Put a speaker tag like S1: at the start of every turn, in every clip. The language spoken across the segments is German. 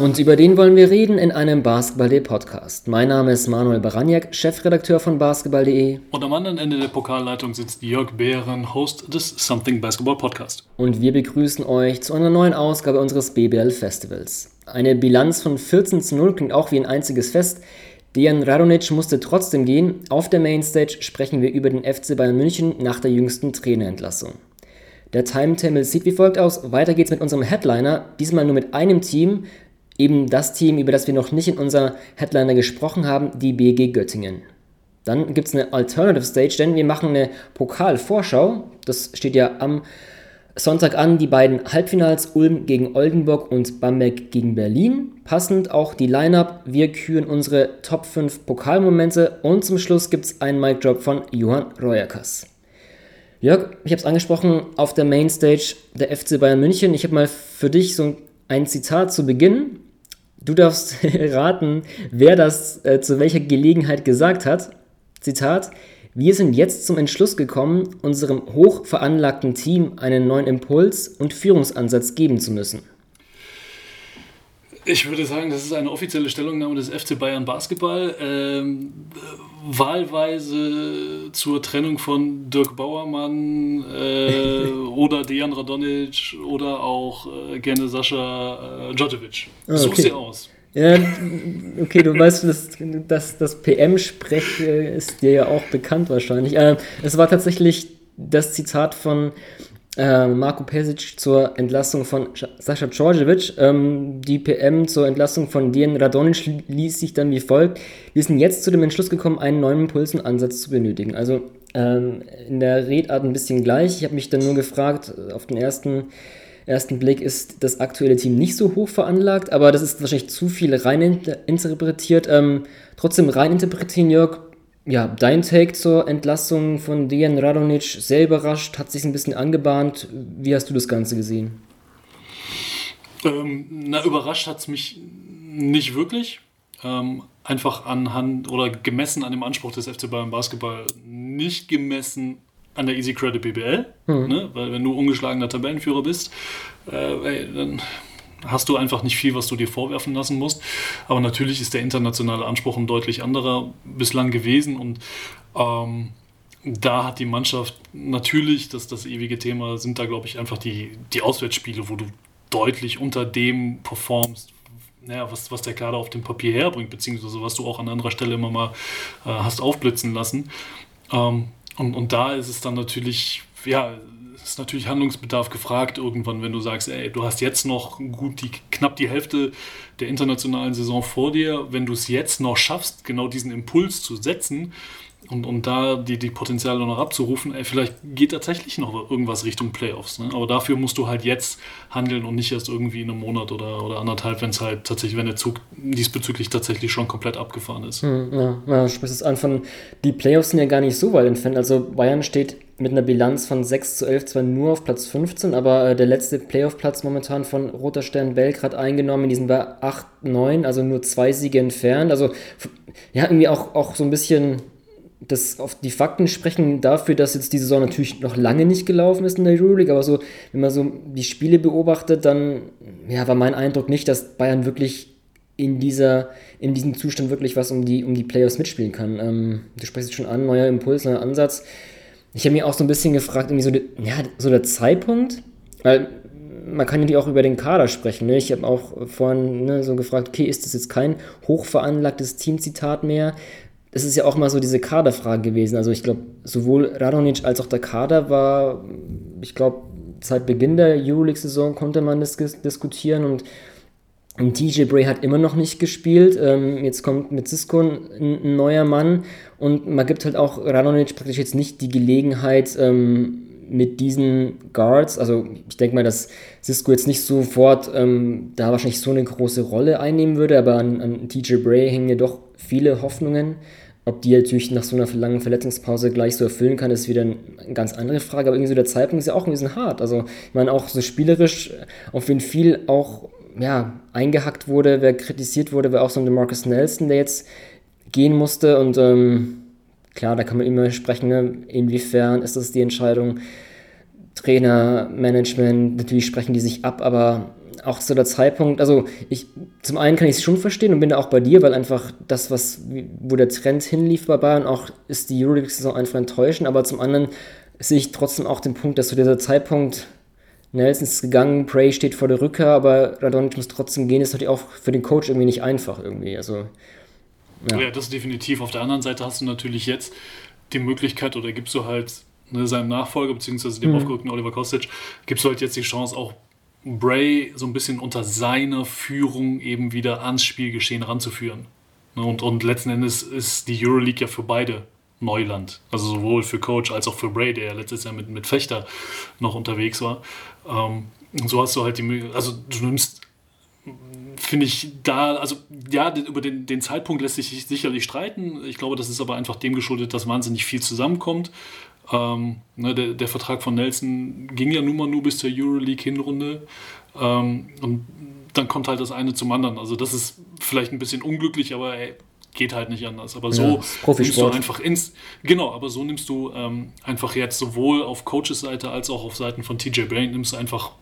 S1: Und über den wollen wir reden in einem Basketball.de Podcast. Mein Name ist Manuel Baraniak, Chefredakteur von Basketball.de.
S2: Und am anderen Ende der Pokalleitung sitzt Jörg Behren, Host des Something Basketball Podcast.
S1: Und wir begrüßen euch zu einer neuen Ausgabe unseres BBL Festivals. Eine Bilanz von 14 zu 0 klingt auch wie ein einziges Fest. Dejan Radonic musste trotzdem gehen. Auf der Mainstage sprechen wir über den FC Bayern München nach der jüngsten Trainerentlassung. Der Timetable sieht wie folgt aus. Weiter geht's mit unserem Headliner, diesmal nur mit einem Team, eben das Team, über das wir noch nicht in unserer Headliner gesprochen haben, die BG Göttingen. Dann gibt es eine Alternative Stage, denn wir machen eine Pokalvorschau. Das steht ja am Sonntag an, die beiden Halbfinals Ulm gegen Oldenburg und Bamberg gegen Berlin. Passend auch die Line-Up. Wir küren unsere Top 5 Pokalmomente und zum Schluss gibt es einen Mic-Drop von Johann Reuerkas. Jörg, ich habe es angesprochen, auf der Mainstage der FC Bayern München. Ich habe mal für dich so ein Zitat zu Beginn Du darfst raten, wer das äh, zu welcher Gelegenheit gesagt hat. Zitat: Wir sind jetzt zum Entschluss gekommen, unserem hochveranlagten Team einen neuen Impuls und Führungsansatz geben zu müssen.
S2: Ich würde sagen, das ist eine offizielle Stellungnahme des FC Bayern Basketball. Ähm, wahlweise zur Trennung von Dirk Bauermann äh, oder Dejan Radonic oder auch äh, gerne Sascha äh, Djordjevic. Ah, Such okay. sie aus.
S1: Ja, okay, du weißt, das, das, das PM-Sprech äh, ist dir ja auch bekannt wahrscheinlich. Äh, es war tatsächlich das Zitat von äh, Marco Pesic zur Entlassung von Sascha Djordjevic. Ähm, die PM zur Entlassung von Dian Radonic ließ sich dann wie folgt. Wir sind jetzt zu dem Entschluss gekommen, einen neuen Impulsenansatz zu benötigen. Also ähm, in der Redart ein bisschen gleich. Ich habe mich dann nur gefragt, auf den ersten, ersten Blick ist das aktuelle Team nicht so hoch veranlagt, aber das ist wahrscheinlich zu viel rein interpretiert. Ähm, trotzdem rein interpretieren, Jörg, ja, dein Take zur Entlassung von Dejan Radonic, sehr überrascht, hat sich ein bisschen angebahnt. Wie hast du das Ganze gesehen?
S2: Ähm, na, überrascht hat es mich nicht wirklich. Ähm, einfach anhand oder gemessen an dem Anspruch des FC Bayern Basketball, nicht gemessen an der Easy Credit BBL. Hm. Ne? Weil wenn du ungeschlagener Tabellenführer bist, äh, ey, dann hast du einfach nicht viel, was du dir vorwerfen lassen musst. Aber natürlich ist der internationale Anspruch ein deutlich anderer bislang gewesen und ähm, da hat die Mannschaft natürlich, das das ewige Thema, sind da glaube ich einfach die, die Auswärtsspiele, wo du deutlich unter dem performst, naja, was, was der Kader auf dem Papier herbringt, beziehungsweise was du auch an anderer Stelle immer mal äh, hast aufblitzen lassen. Ähm, und, und da ist es dann natürlich, ja, ist natürlich Handlungsbedarf gefragt irgendwann, wenn du sagst, ey, du hast jetzt noch gut die, knapp die Hälfte der internationalen Saison vor dir. Wenn du es jetzt noch schaffst, genau diesen Impuls zu setzen, und, und da die, die Potenziale noch abzurufen, ey, vielleicht geht tatsächlich noch irgendwas Richtung Playoffs. Ne? Aber dafür musst du halt jetzt handeln und nicht erst irgendwie in einem Monat oder, oder anderthalb, wenn es halt tatsächlich, wenn der Zug diesbezüglich tatsächlich schon komplett abgefahren ist.
S1: Hm, ja, ja, du sprichst es an von, die Playoffs sind ja gar nicht so weit entfernt. Also Bayern steht mit einer Bilanz von 6 zu 11 zwar nur auf Platz 15, aber äh, der letzte Playoff-Platz momentan von Roter Stern Belgrad eingenommen, die sind bei 8, 9, also nur zwei Siege entfernt. Also ja, irgendwie auch, auch so ein bisschen das auf die Fakten sprechen dafür, dass jetzt die Saison natürlich noch lange nicht gelaufen ist in der Euroleague, aber so, wenn man so die Spiele beobachtet, dann ja, war mein Eindruck nicht, dass Bayern wirklich in, dieser, in diesem Zustand wirklich was um die, um die Playoffs mitspielen kann. Ähm, du sprichst es schon an, neuer Impuls, neuer Ansatz. Ich habe mir auch so ein bisschen gefragt, irgendwie so, die, ja, so der Zeitpunkt, weil man kann ja auch über den Kader sprechen. Ne? Ich habe auch vorhin ne, so gefragt, okay, ist das jetzt kein hochveranlagtes Teamzitat mehr? Das ist ja auch mal so diese Kaderfrage gewesen. Also ich glaube, sowohl Radonic als auch der Kader war, ich glaube, seit Beginn der Euroleague-Saison konnte man das diskutieren und TJ Bray hat immer noch nicht gespielt. Ähm, jetzt kommt mit Cisco ein, ein, neuer Mann und man gibt halt auch Radonic praktisch jetzt nicht die Gelegenheit, ähm, mit diesen Guards, also ich denke mal, dass Cisco jetzt nicht sofort ähm, da wahrscheinlich so eine große Rolle einnehmen würde, aber an, an TJ Bray hängen ja doch viele Hoffnungen. Ob die natürlich nach so einer langen Verletzungspause gleich so erfüllen kann, ist wieder eine ganz andere Frage. Aber irgendwie so der Zeitpunkt ist ja auch ein bisschen hart. Also, ich meine, auch so spielerisch, auf wen viel auch ja, eingehackt wurde, wer kritisiert wurde, war auch so ein Marcus Nelson, der jetzt gehen musste. Und ähm, klar, da kann man immer sprechen, ne? inwiefern ist das die Entscheidung. Trainer, Management, natürlich sprechen die sich ab, aber auch zu der Zeitpunkt, also ich, zum einen kann ich es schon verstehen und bin da auch bei dir, weil einfach das, was, wo der Trend hinlief bei Bayern, auch ist die Euroleague-Saison einfach enttäuschend, aber zum anderen sehe ich trotzdem auch den Punkt, dass zu dieser Zeitpunkt Nelson ist gegangen, Prey steht vor der Rückkehr, aber Radonic muss trotzdem gehen, ist natürlich auch für den Coach irgendwie nicht einfach irgendwie, also
S2: ja. ja, das definitiv. Auf der anderen Seite hast du natürlich jetzt die Möglichkeit oder gibst du halt ne, seinem Nachfolger, beziehungsweise dem mhm. aufgerückten Oliver Kostic, gibst du halt jetzt die Chance, auch Bray so ein bisschen unter seiner Führung eben wieder ans Spielgeschehen ranzuführen. Ne, und, und letzten Endes ist die Euroleague ja für beide Neuland. Also sowohl für Coach als auch für Bray, der ja letztes Jahr mit, mit Fechter noch unterwegs war. Ähm, und so hast du halt die Möglichkeit, also du nimmst, finde ich, da, also ja, über den, den Zeitpunkt lässt sich sicherlich streiten. Ich glaube, das ist aber einfach dem geschuldet, dass wahnsinnig viel zusammenkommt. Ähm, ne, der, der, Vertrag von Nelson ging ja nun mal nur bis zur Euroleague-Hinrunde. Ähm, und dann kommt halt das eine zum anderen. Also das ist vielleicht ein bisschen unglücklich, aber ey, geht halt nicht anders. Aber so ja, nimmst du einfach ins. Genau, aber so nimmst du ähm, einfach jetzt sowohl auf Coaches Seite als auch auf Seiten von TJ Brain nimmst du einfach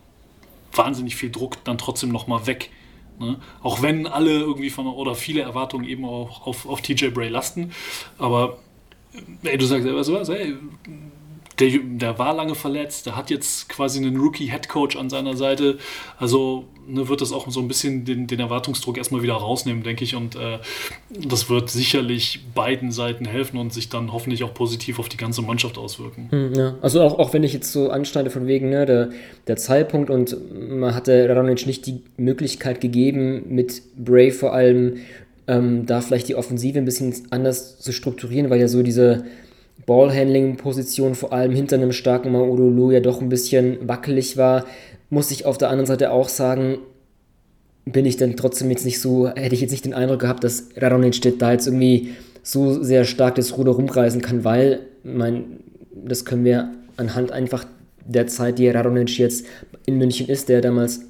S2: wahnsinnig viel Druck dann trotzdem nochmal weg. Ne? Auch wenn alle irgendwie von oder viele Erwartungen eben auch auf, auf TJ Bray lasten. Aber ey, du sagst selber sowas, ey, der, der war lange verletzt, der hat jetzt quasi einen Rookie-Headcoach an seiner Seite. Also ne, wird das auch so ein bisschen den, den Erwartungsdruck erstmal wieder rausnehmen, denke ich. Und äh, das wird sicherlich beiden Seiten helfen und sich dann hoffentlich auch positiv auf die ganze Mannschaft auswirken.
S1: Hm, ja. Also auch, auch wenn ich jetzt so anschneide von wegen ne, der, der Zeitpunkt und man hatte Radonic nicht die Möglichkeit gegeben, mit Bray vor allem ähm, da vielleicht die Offensive ein bisschen anders zu strukturieren, weil ja so diese Ballhandling-Position vor allem hinter einem starken Maudolo ja doch ein bisschen wackelig war, muss ich auf der anderen Seite auch sagen, bin ich dann trotzdem jetzt nicht so, hätte ich jetzt nicht den Eindruck gehabt, dass Radonic da jetzt irgendwie so sehr stark das Ruder rumreißen kann, weil, mein, das können wir anhand einfach der Zeit, die Radonic jetzt in München ist, der damals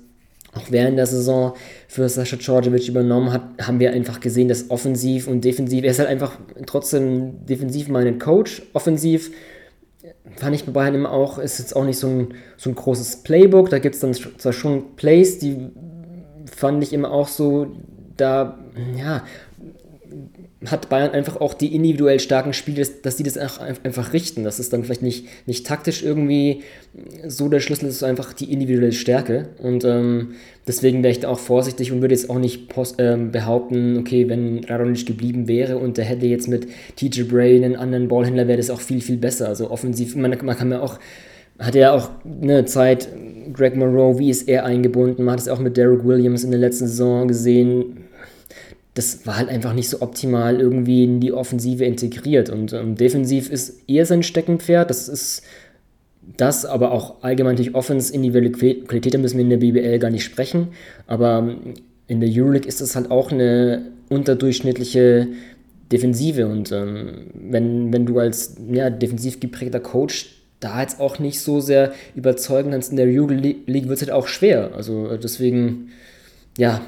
S1: auch während der Saison für Sascha Djordjevic übernommen hat, haben wir einfach gesehen, dass offensiv und defensiv, er ist halt einfach trotzdem defensiv mein Coach, offensiv fand ich bei Bayern immer auch, ist jetzt auch nicht so ein, so ein großes Playbook, da gibt es dann zwar schon Plays, die fand ich immer auch so, da, ja, hat Bayern einfach auch die individuell starken Spiele, dass die das einfach richten. Das ist dann vielleicht nicht, nicht taktisch irgendwie so der Schlüssel, das ist einfach die individuelle Stärke. Und ähm, deswegen wäre ich da auch vorsichtig und würde jetzt auch nicht post, ähm, behaupten, okay, wenn Radonic geblieben wäre und der hätte jetzt mit TJ Bray einen anderen Ballhändler, wäre das auch viel, viel besser. Also offensiv, man, man kann ja auch, hat ja auch eine Zeit, Greg Monroe, wie ist er eingebunden? Man hat es auch mit Derek Williams in der letzten Saison gesehen das war halt einfach nicht so optimal irgendwie in die Offensive integriert. Und ähm, defensiv ist eher sein Steckenpferd. Das ist das, aber auch allgemein durch Offense, individuelle Qualität, da müssen wir in der BBL gar nicht sprechen. Aber ähm, in der Euroleague ist das halt auch eine unterdurchschnittliche Defensive. Und ähm, wenn, wenn du als ja, defensiv geprägter Coach da jetzt auch nicht so sehr überzeugen kannst in der Euroleague, wird es halt auch schwer. Also äh, deswegen, ja,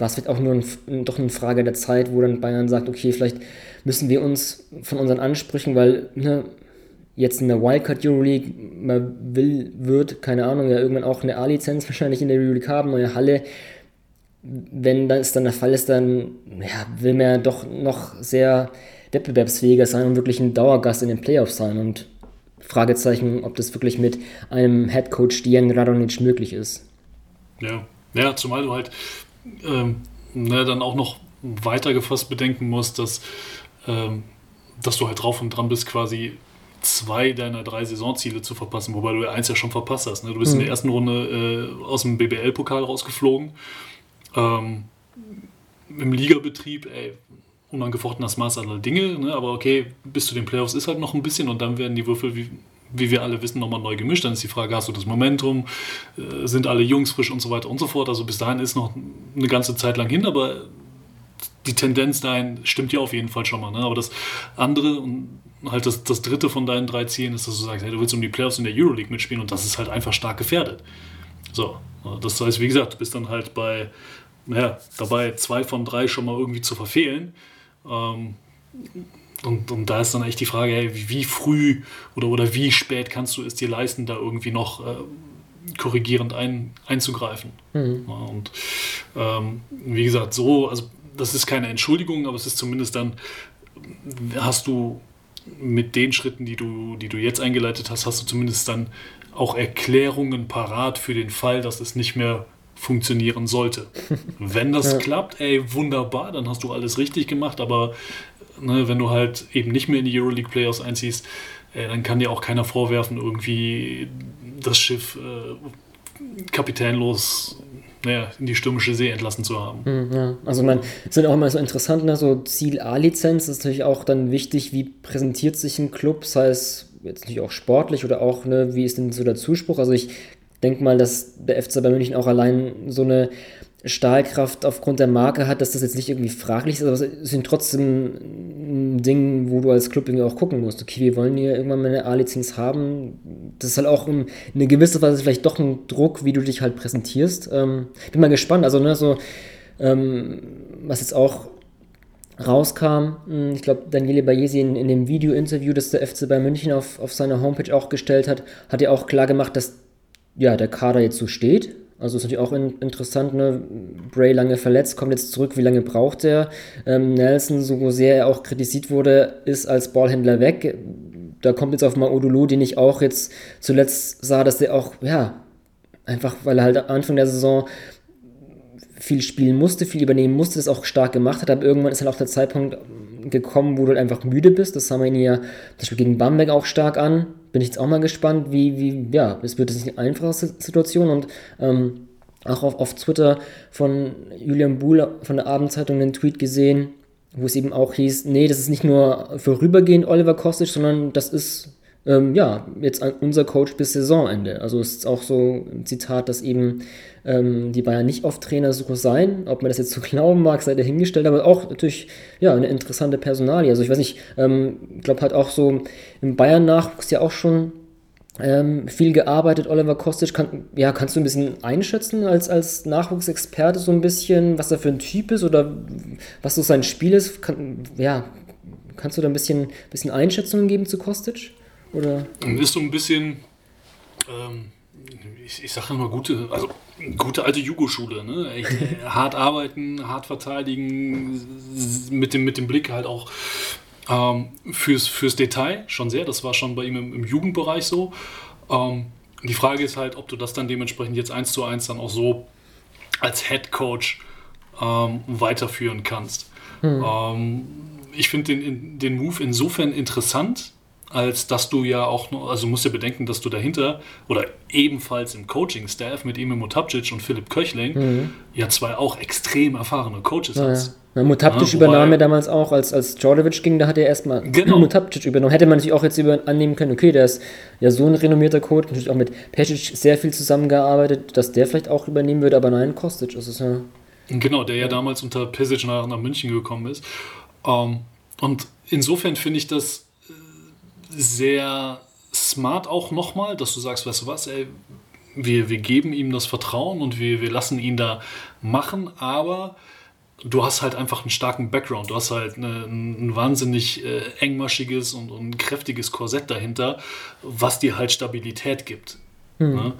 S1: war es vielleicht auch nur ein, doch eine Frage der Zeit, wo dann Bayern sagt, okay, vielleicht müssen wir uns von unseren Ansprüchen, weil ne, jetzt in der Wildcard Euroleague, man will, wird, keine Ahnung, ja irgendwann auch eine A-Lizenz wahrscheinlich in der Euroleague haben, neue Halle. Wenn das dann der Fall ist, dann ja, will man ja doch noch sehr wettbewerbsfähiger sein und wirklich ein Dauergast in den Playoffs sein und Fragezeichen, ob das wirklich mit einem Headcoach Dian Radonic möglich ist.
S2: Ja, ja, zumal du halt ähm, ne, dann auch noch weiter gefasst bedenken musst, dass, ähm, dass du halt drauf und dran bist, quasi zwei deiner drei Saisonziele zu verpassen, wobei du eins ja schon verpasst hast. Ne? Du bist mhm. in der ersten Runde äh, aus dem BBL-Pokal rausgeflogen. Ähm, Im Ligabetrieb, ey, unangefochtenes Maß aller Dinge, ne? aber okay, bis zu den Playoffs ist halt noch ein bisschen und dann werden die Würfel wie, wie wir alle wissen, nochmal neu gemischt. Dann ist die Frage, hast du das Momentum? Äh, sind alle Jungs frisch und so weiter und so fort? Also bis dahin ist noch eine ganze Zeit lang hin, aber die Tendenz dahin stimmt ja auf jeden Fall schon mal. Ne? Aber das andere und halt das, das dritte von deinen drei Zielen ist, dass du sagst, hey, du willst um die Playoffs in der Euroleague mitspielen und das ist halt einfach stark gefährdet. So, das heißt, wie gesagt, du bist dann halt bei, naja, dabei zwei von drei schon mal irgendwie zu verfehlen. Ähm, und, und da ist dann echt die Frage, hey, wie früh oder, oder wie spät kannst du es dir leisten, da irgendwie noch äh, korrigierend ein, einzugreifen. Mhm. Ja, und ähm, wie gesagt, so, also das ist keine Entschuldigung, aber es ist zumindest dann, hast du mit den Schritten, die du, die du jetzt eingeleitet hast, hast du zumindest dann auch Erklärungen parat für den Fall, dass es nicht mehr funktionieren sollte. Wenn das ja. klappt, ey, wunderbar, dann hast du alles richtig gemacht, aber ne, wenn du halt eben nicht mehr in die Euroleague Playoffs einziehst, ey, dann kann dir auch keiner vorwerfen, irgendwie das Schiff äh, kapitänlos naja, in die stürmische See entlassen zu haben.
S1: Hm, ja, also man halt auch immer so interessant, ne? so Ziel A-Lizenz ist natürlich auch dann wichtig, wie präsentiert sich ein Club, sei es jetzt natürlich auch sportlich oder auch, ne, wie ist denn so der Zuspruch? Also ich denke mal, dass der FC bei München auch allein so eine Stahlkraft aufgrund der Marke hat, dass das jetzt nicht irgendwie fraglich ist, aber es sind trotzdem ein Ding, wo du als Club irgendwie auch gucken musst. Okay, wir wollen hier irgendwann mal eine A-Lizenz haben. Das ist halt auch in eine gewisse Weise vielleicht doch ein Druck, wie du dich halt präsentierst. Ähm, bin mal gespannt. Also, ne, so, ähm, was jetzt auch rauskam, hm, ich glaube, Daniele Bayesi in, in dem Video-Interview, das der FC bei München auf, auf seiner Homepage auch gestellt hat, hat ja auch klar gemacht, dass ja, der Kader jetzt so steht also ist natürlich auch in, interessant, ne? Bray lange verletzt, kommt jetzt zurück, wie lange braucht er? Ähm, Nelson, so sehr er auch kritisiert wurde, ist als Ballhändler weg. Da kommt jetzt auf mal Odulu, den ich auch jetzt zuletzt sah, dass der auch, ja, einfach, weil er halt Anfang der Saison viel spielen musste, viel übernehmen musste, das auch stark gemacht hat, aber irgendwann ist halt auch der Zeitpunkt gekommen, wo du halt einfach müde bist. Das haben wir ihn ja zum Beispiel gegen Bamberg auch stark an bin ich jetzt auch mal gespannt, wie, wie, ja, es wird jetzt nicht eine einfache Situation und ähm, auch auf, auf Twitter von Julian Buhl von der Abendzeitung einen Tweet gesehen, wo es eben auch hieß, nee, das ist nicht nur vorübergehend Oliver Kostic, sondern das ist ähm, ja, jetzt unser Coach bis Saisonende. Also es ist auch so ein Zitat, dass eben ähm, die Bayern nicht auf Trainersuche seien. Ob man das jetzt so glauben mag, sei dahingestellt, aber auch natürlich ja, eine interessante Personalie. Also ich weiß nicht, ähm, ich glaube halt auch so im Bayern-Nachwuchs ja auch schon ähm, viel gearbeitet, Oliver Kostic. Kann, ja, kannst du ein bisschen einschätzen als, als Nachwuchsexperte so ein bisschen, was er für ein Typ ist oder was so sein Spiel ist? Kann, ja, kannst du da ein bisschen, bisschen Einschätzungen geben zu Kostic? Oder?
S2: Ist so ein bisschen, ähm, ich, ich sage immer gute, also gute alte Jugo-Schule, ne? Äh, hart arbeiten, hart verteidigen, mit dem, mit dem Blick halt auch ähm, fürs, fürs Detail schon sehr. Das war schon bei ihm im, im Jugendbereich so. Ähm, die Frage ist halt, ob du das dann dementsprechend jetzt eins zu eins dann auch so als Head Coach ähm, weiterführen kannst. Hm. ich finde den, den Move insofern interessant, als dass du ja auch noch, also musst ja bedenken, dass du dahinter oder ebenfalls im Coaching-Staff mit Emil Mutapcic und Philipp Köchling mhm. ja zwei auch extrem erfahrene Coaches ja, hast.
S1: Ja. Mutapcic ja, übernahm er damals auch, als, als Djordjevic ging, da hat er erstmal genau. Mutapcic übernommen. Hätte man natürlich auch jetzt über, annehmen können, okay, der ist ja so ein renommierter Coach, natürlich auch mit Pesic sehr viel zusammengearbeitet, dass der vielleicht auch übernehmen würde, aber nein, Kostic ist es ja.
S2: Genau, der ja damals unter Pesic nach, nach München gekommen ist. Um, ähm, und insofern finde ich das sehr smart auch nochmal, dass du sagst, weißt du was, ey, wir, wir geben ihm das Vertrauen und wir, wir lassen ihn da machen, aber du hast halt einfach einen starken Background. Du hast halt eine, ein wahnsinnig äh, engmaschiges und, und kräftiges Korsett dahinter, was dir halt Stabilität gibt. Mhm. Ne?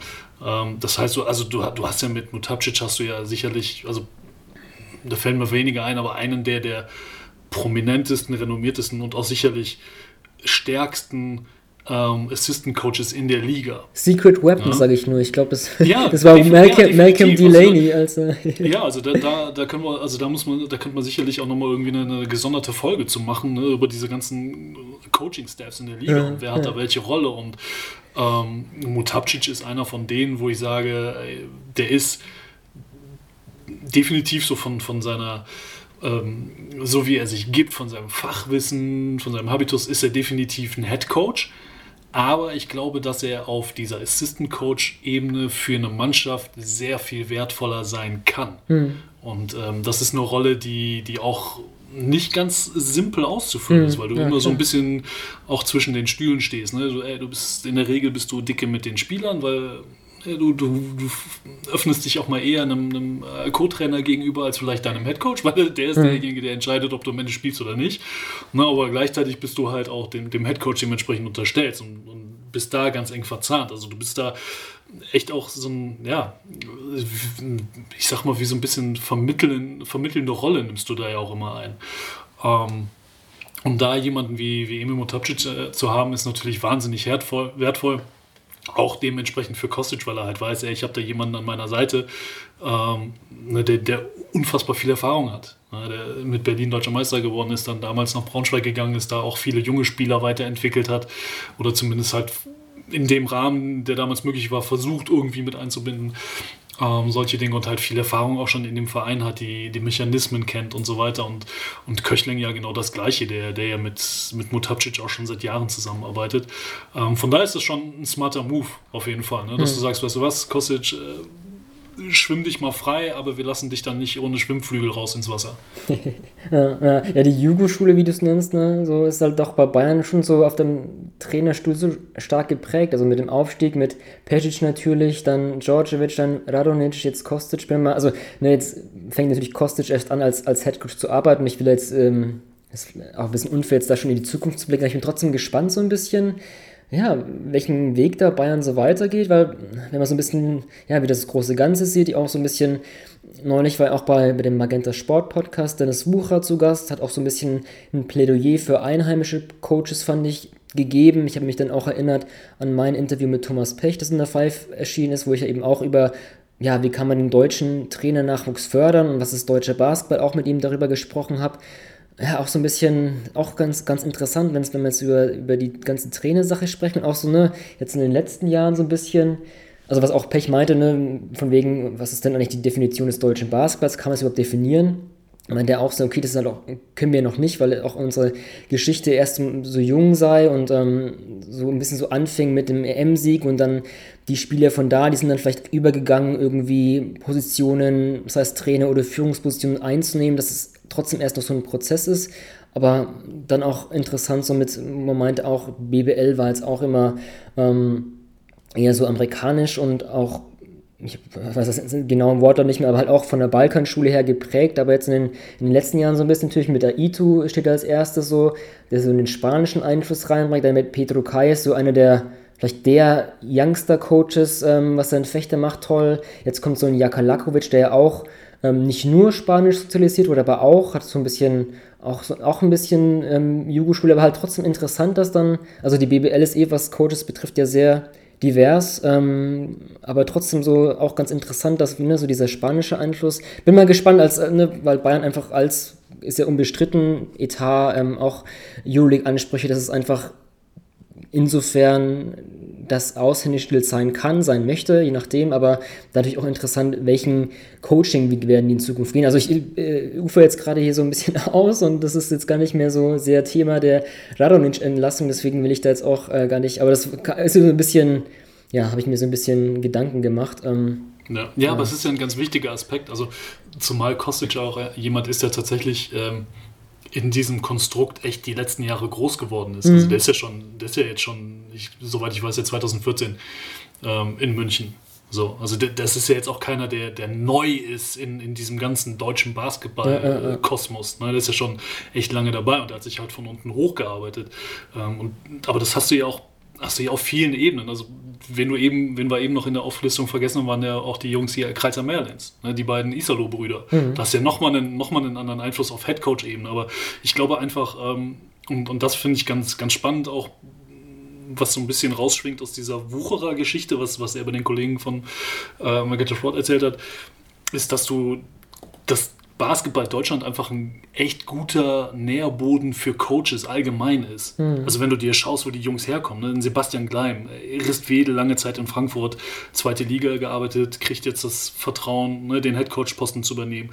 S2: Ähm, das heißt, du, also du, du hast ja mit Mutapcic hast du ja sicherlich, also da fällt mir weniger ein, aber einen der, der prominentesten, renommiertesten und auch sicherlich stärksten ähm, Assistant Coaches in der Liga.
S1: Secret Weapon, ja. sage ich nur. Ich glaube, das, ja, das war Malcolm, ja, Malcolm Delaney.
S2: Also, ja, also da, da, da können wir, also da muss man, da könnte man sicherlich auch nochmal irgendwie eine, eine, gesonderte Folge zu machen, ne, über diese ganzen Coaching-Staffs in der Liga ja, und wer hat da welche Rolle. Und ähm, Mutapcic ist einer von denen, wo ich sage, der ist definitiv so von, von seiner ähm, so wie er sich gibt, von seinem Fachwissen, von seinem Habitus, ist er definitiv ein Head Coach. Aber ich glaube, dass er auf dieser Assistant Coach-Ebene für eine Mannschaft sehr viel wertvoller sein kann. Mhm. Und ähm, das ist eine Rolle, die, die auch nicht ganz simpel auszufüllen mhm. ist, weil du ja, immer so ein bisschen auch zwischen den Stühlen stehst. Ne? Du, ey, du bist in der Regel bist du dicke mit den Spielern, weil du, du, du öffnest dich auch mal eher einem, einem äh, Co-Trainer gegenüber als vielleicht deinem Headcoach, weil der ist mhm. derjenige, der entscheidet, ob du am Ende spielst oder nicht. Na, aber gleichzeitig bist du halt auch dem, dem Headcoach dementsprechend unterstellt und, und bist da ganz eng verzahnt. Also du bist da echt auch so ein, ja, ich sag mal, wie so ein bisschen vermitteln, vermittelnde Rolle nimmst du da ja auch immer ein. Ähm, und da jemanden wie, wie Emil Motapcic äh, zu haben, ist natürlich wahnsinnig wertvoll. wertvoll. Auch dementsprechend für Kostic, weil er halt weiß, ey, ich habe da jemanden an meiner Seite, ähm, ne, der, der, unfassbar viel Erfahrung hat. Ne, der mit Berlin deutscher Meister geworden ist, dann damals nach Braunschweig gegangen ist, da auch viele junge Spieler weiterentwickelt hat oder zumindest halt in dem Rahmen, der damals möglich war, versucht irgendwie mit einzubinden ähm, solche Dinge und halt viel Erfahrung auch schon in dem Verein hat, die, die Mechanismen kennt und so weiter. Und, und Köchling ja genau das Gleiche, der, der ja mit, mit Mutapcic auch schon seit Jahren zusammenarbeitet. Ähm, von daher ist das schon ein smarter Move auf jeden Fall, ne? dass mhm. du sagst, weißt du was, Kostic, äh, schwimm dich mal frei, aber wir lassen dich dann nicht ohne Schwimmflügel raus ins Wasser.
S1: ja, die Jugendschule, wie du es nennst, ne, so ist halt doch bei Bayern schon so auf dem Trainerstuhl so stark geprägt. Also mit dem Aufstieg, mit Pesic natürlich, dann Djordjevic, dann Radonic, jetzt Kostic. Also ne, jetzt fängt natürlich Kostic erst an, als, als Headcoach zu arbeiten. Ich will jetzt, ähm, ist auch ein bisschen unfair, jetzt da schon in die Zukunft zu blicken, aber ich bin trotzdem gespannt so ein bisschen ja, welchen Weg da Bayern so weitergeht, weil wenn man so ein bisschen, ja, wie das große Ganze sieht, auch so ein bisschen, neulich war auch bei, bei dem Magenta Sport Podcast Dennis Wucher zu Gast, hat auch so ein bisschen ein Plädoyer für einheimische Coaches, fand ich, gegeben. Ich habe mich dann auch erinnert an mein Interview mit Thomas Pech, das in der Five erschienen ist, wo ich ja eben auch über ja, wie kann man den deutschen Trainernachwuchs fördern und was ist deutscher Basketball auch mit ihm darüber gesprochen habe ja, auch so ein bisschen, auch ganz, ganz interessant, wenn wir jetzt über, über die ganze Trainersache sprechen auch so, ne, jetzt in den letzten Jahren so ein bisschen, also was auch Pech meinte, ne, von wegen, was ist denn eigentlich die Definition des deutschen Basketballs, kann man es überhaupt definieren? meinte er auch so, okay, das halt auch, können wir noch nicht, weil auch unsere Geschichte erst so jung sei und ähm, so ein bisschen so anfing mit dem EM-Sieg und dann die Spieler von da, die sind dann vielleicht übergegangen, irgendwie Positionen, das heißt Trainer oder Führungspositionen einzunehmen, dass es trotzdem erst noch so ein Prozess ist, aber dann auch interessant, so mit, man meint auch, BBL war jetzt auch immer ähm, eher so amerikanisch und auch ich weiß das genaue Wort nicht mehr, aber halt auch von der Balkanschule her geprägt, aber jetzt in den, in den letzten Jahren so ein bisschen natürlich mit der Itu steht als erstes so, der so den spanischen Einfluss reinbringt, dann mit Pedro Kais, so einer der, vielleicht der Youngster-Coaches, ähm, was sein Fechter macht, toll. Jetzt kommt so ein Jakalakovic, der ja auch ähm, nicht nur Spanisch sozialisiert wurde, aber auch, hat so ein bisschen, auch, auch ein bisschen ähm, Jugendschule, aber halt trotzdem interessant, dass dann, also die BBL ist eh, was Coaches betrifft, ja sehr divers, ähm, aber trotzdem so auch ganz interessant, dass ne, so dieser spanische Einfluss. Bin mal gespannt, als, äh, ne, weil Bayern einfach als, ist ja unbestritten, Etat, ähm, auch Euroleague-Ansprüche, dass es einfach insofern das Aushängeschild sein kann, sein möchte, je nachdem, aber natürlich auch interessant, welchen Coaching werden die in Zukunft gehen. Also ich äh, ufe jetzt gerade hier so ein bisschen aus und das ist jetzt gar nicht mehr so sehr Thema der Radonic-Entlassung, deswegen will ich da jetzt auch äh, gar nicht, aber das ist so ein bisschen, ja, habe ich mir so ein bisschen Gedanken gemacht. Ähm,
S2: ja. ja, ja, aber es ist ja ein ganz wichtiger Aspekt, also zumal Kostic auch äh, jemand ist, der tatsächlich ähm, in diesem Konstrukt echt die letzten Jahre groß geworden ist. Also mhm. Also der ist ja schon, der ist ja jetzt schon, ich, soweit ich weiß, jetzt 2014 ähm, in München. So, also das ist ja jetzt auch keiner, der, der neu ist in, in diesem ganzen deutschen Basketball-Kosmos. Ne? Der ist ja schon echt lange dabei und der hat sich halt von unten hochgearbeitet. Ähm, und, aber das hast du ja auch hast du ja auf vielen Ebenen. Also wenn du eben, wenn wir eben noch in der Auflistung vergessen haben, waren ja auch die Jungs hier Kreizer Merlins, ne, die beiden Isalo-Brüder. Mhm. Das ist ja nochmal einen, noch einen anderen Einfluss auf Headcoach-Ebene. Aber ich glaube einfach, ähm, und, und das finde ich ganz, ganz spannend, auch was so ein bisschen rausschwingt aus dieser Wucherer-Geschichte, was, was er bei den Kollegen von äh, Margrethe Sport erzählt hat, ist, dass du das Basketball Deutschland einfach ein echt guter Nährboden für Coaches allgemein ist. Mhm. Also wenn du dir schaust, wo die Jungs herkommen, ne? Sebastian Gleim, Rist Wedel, lange Zeit in Frankfurt, zweite Liga gearbeitet, kriegt jetzt das Vertrauen, ne, den Headcoach-Posten zu übernehmen.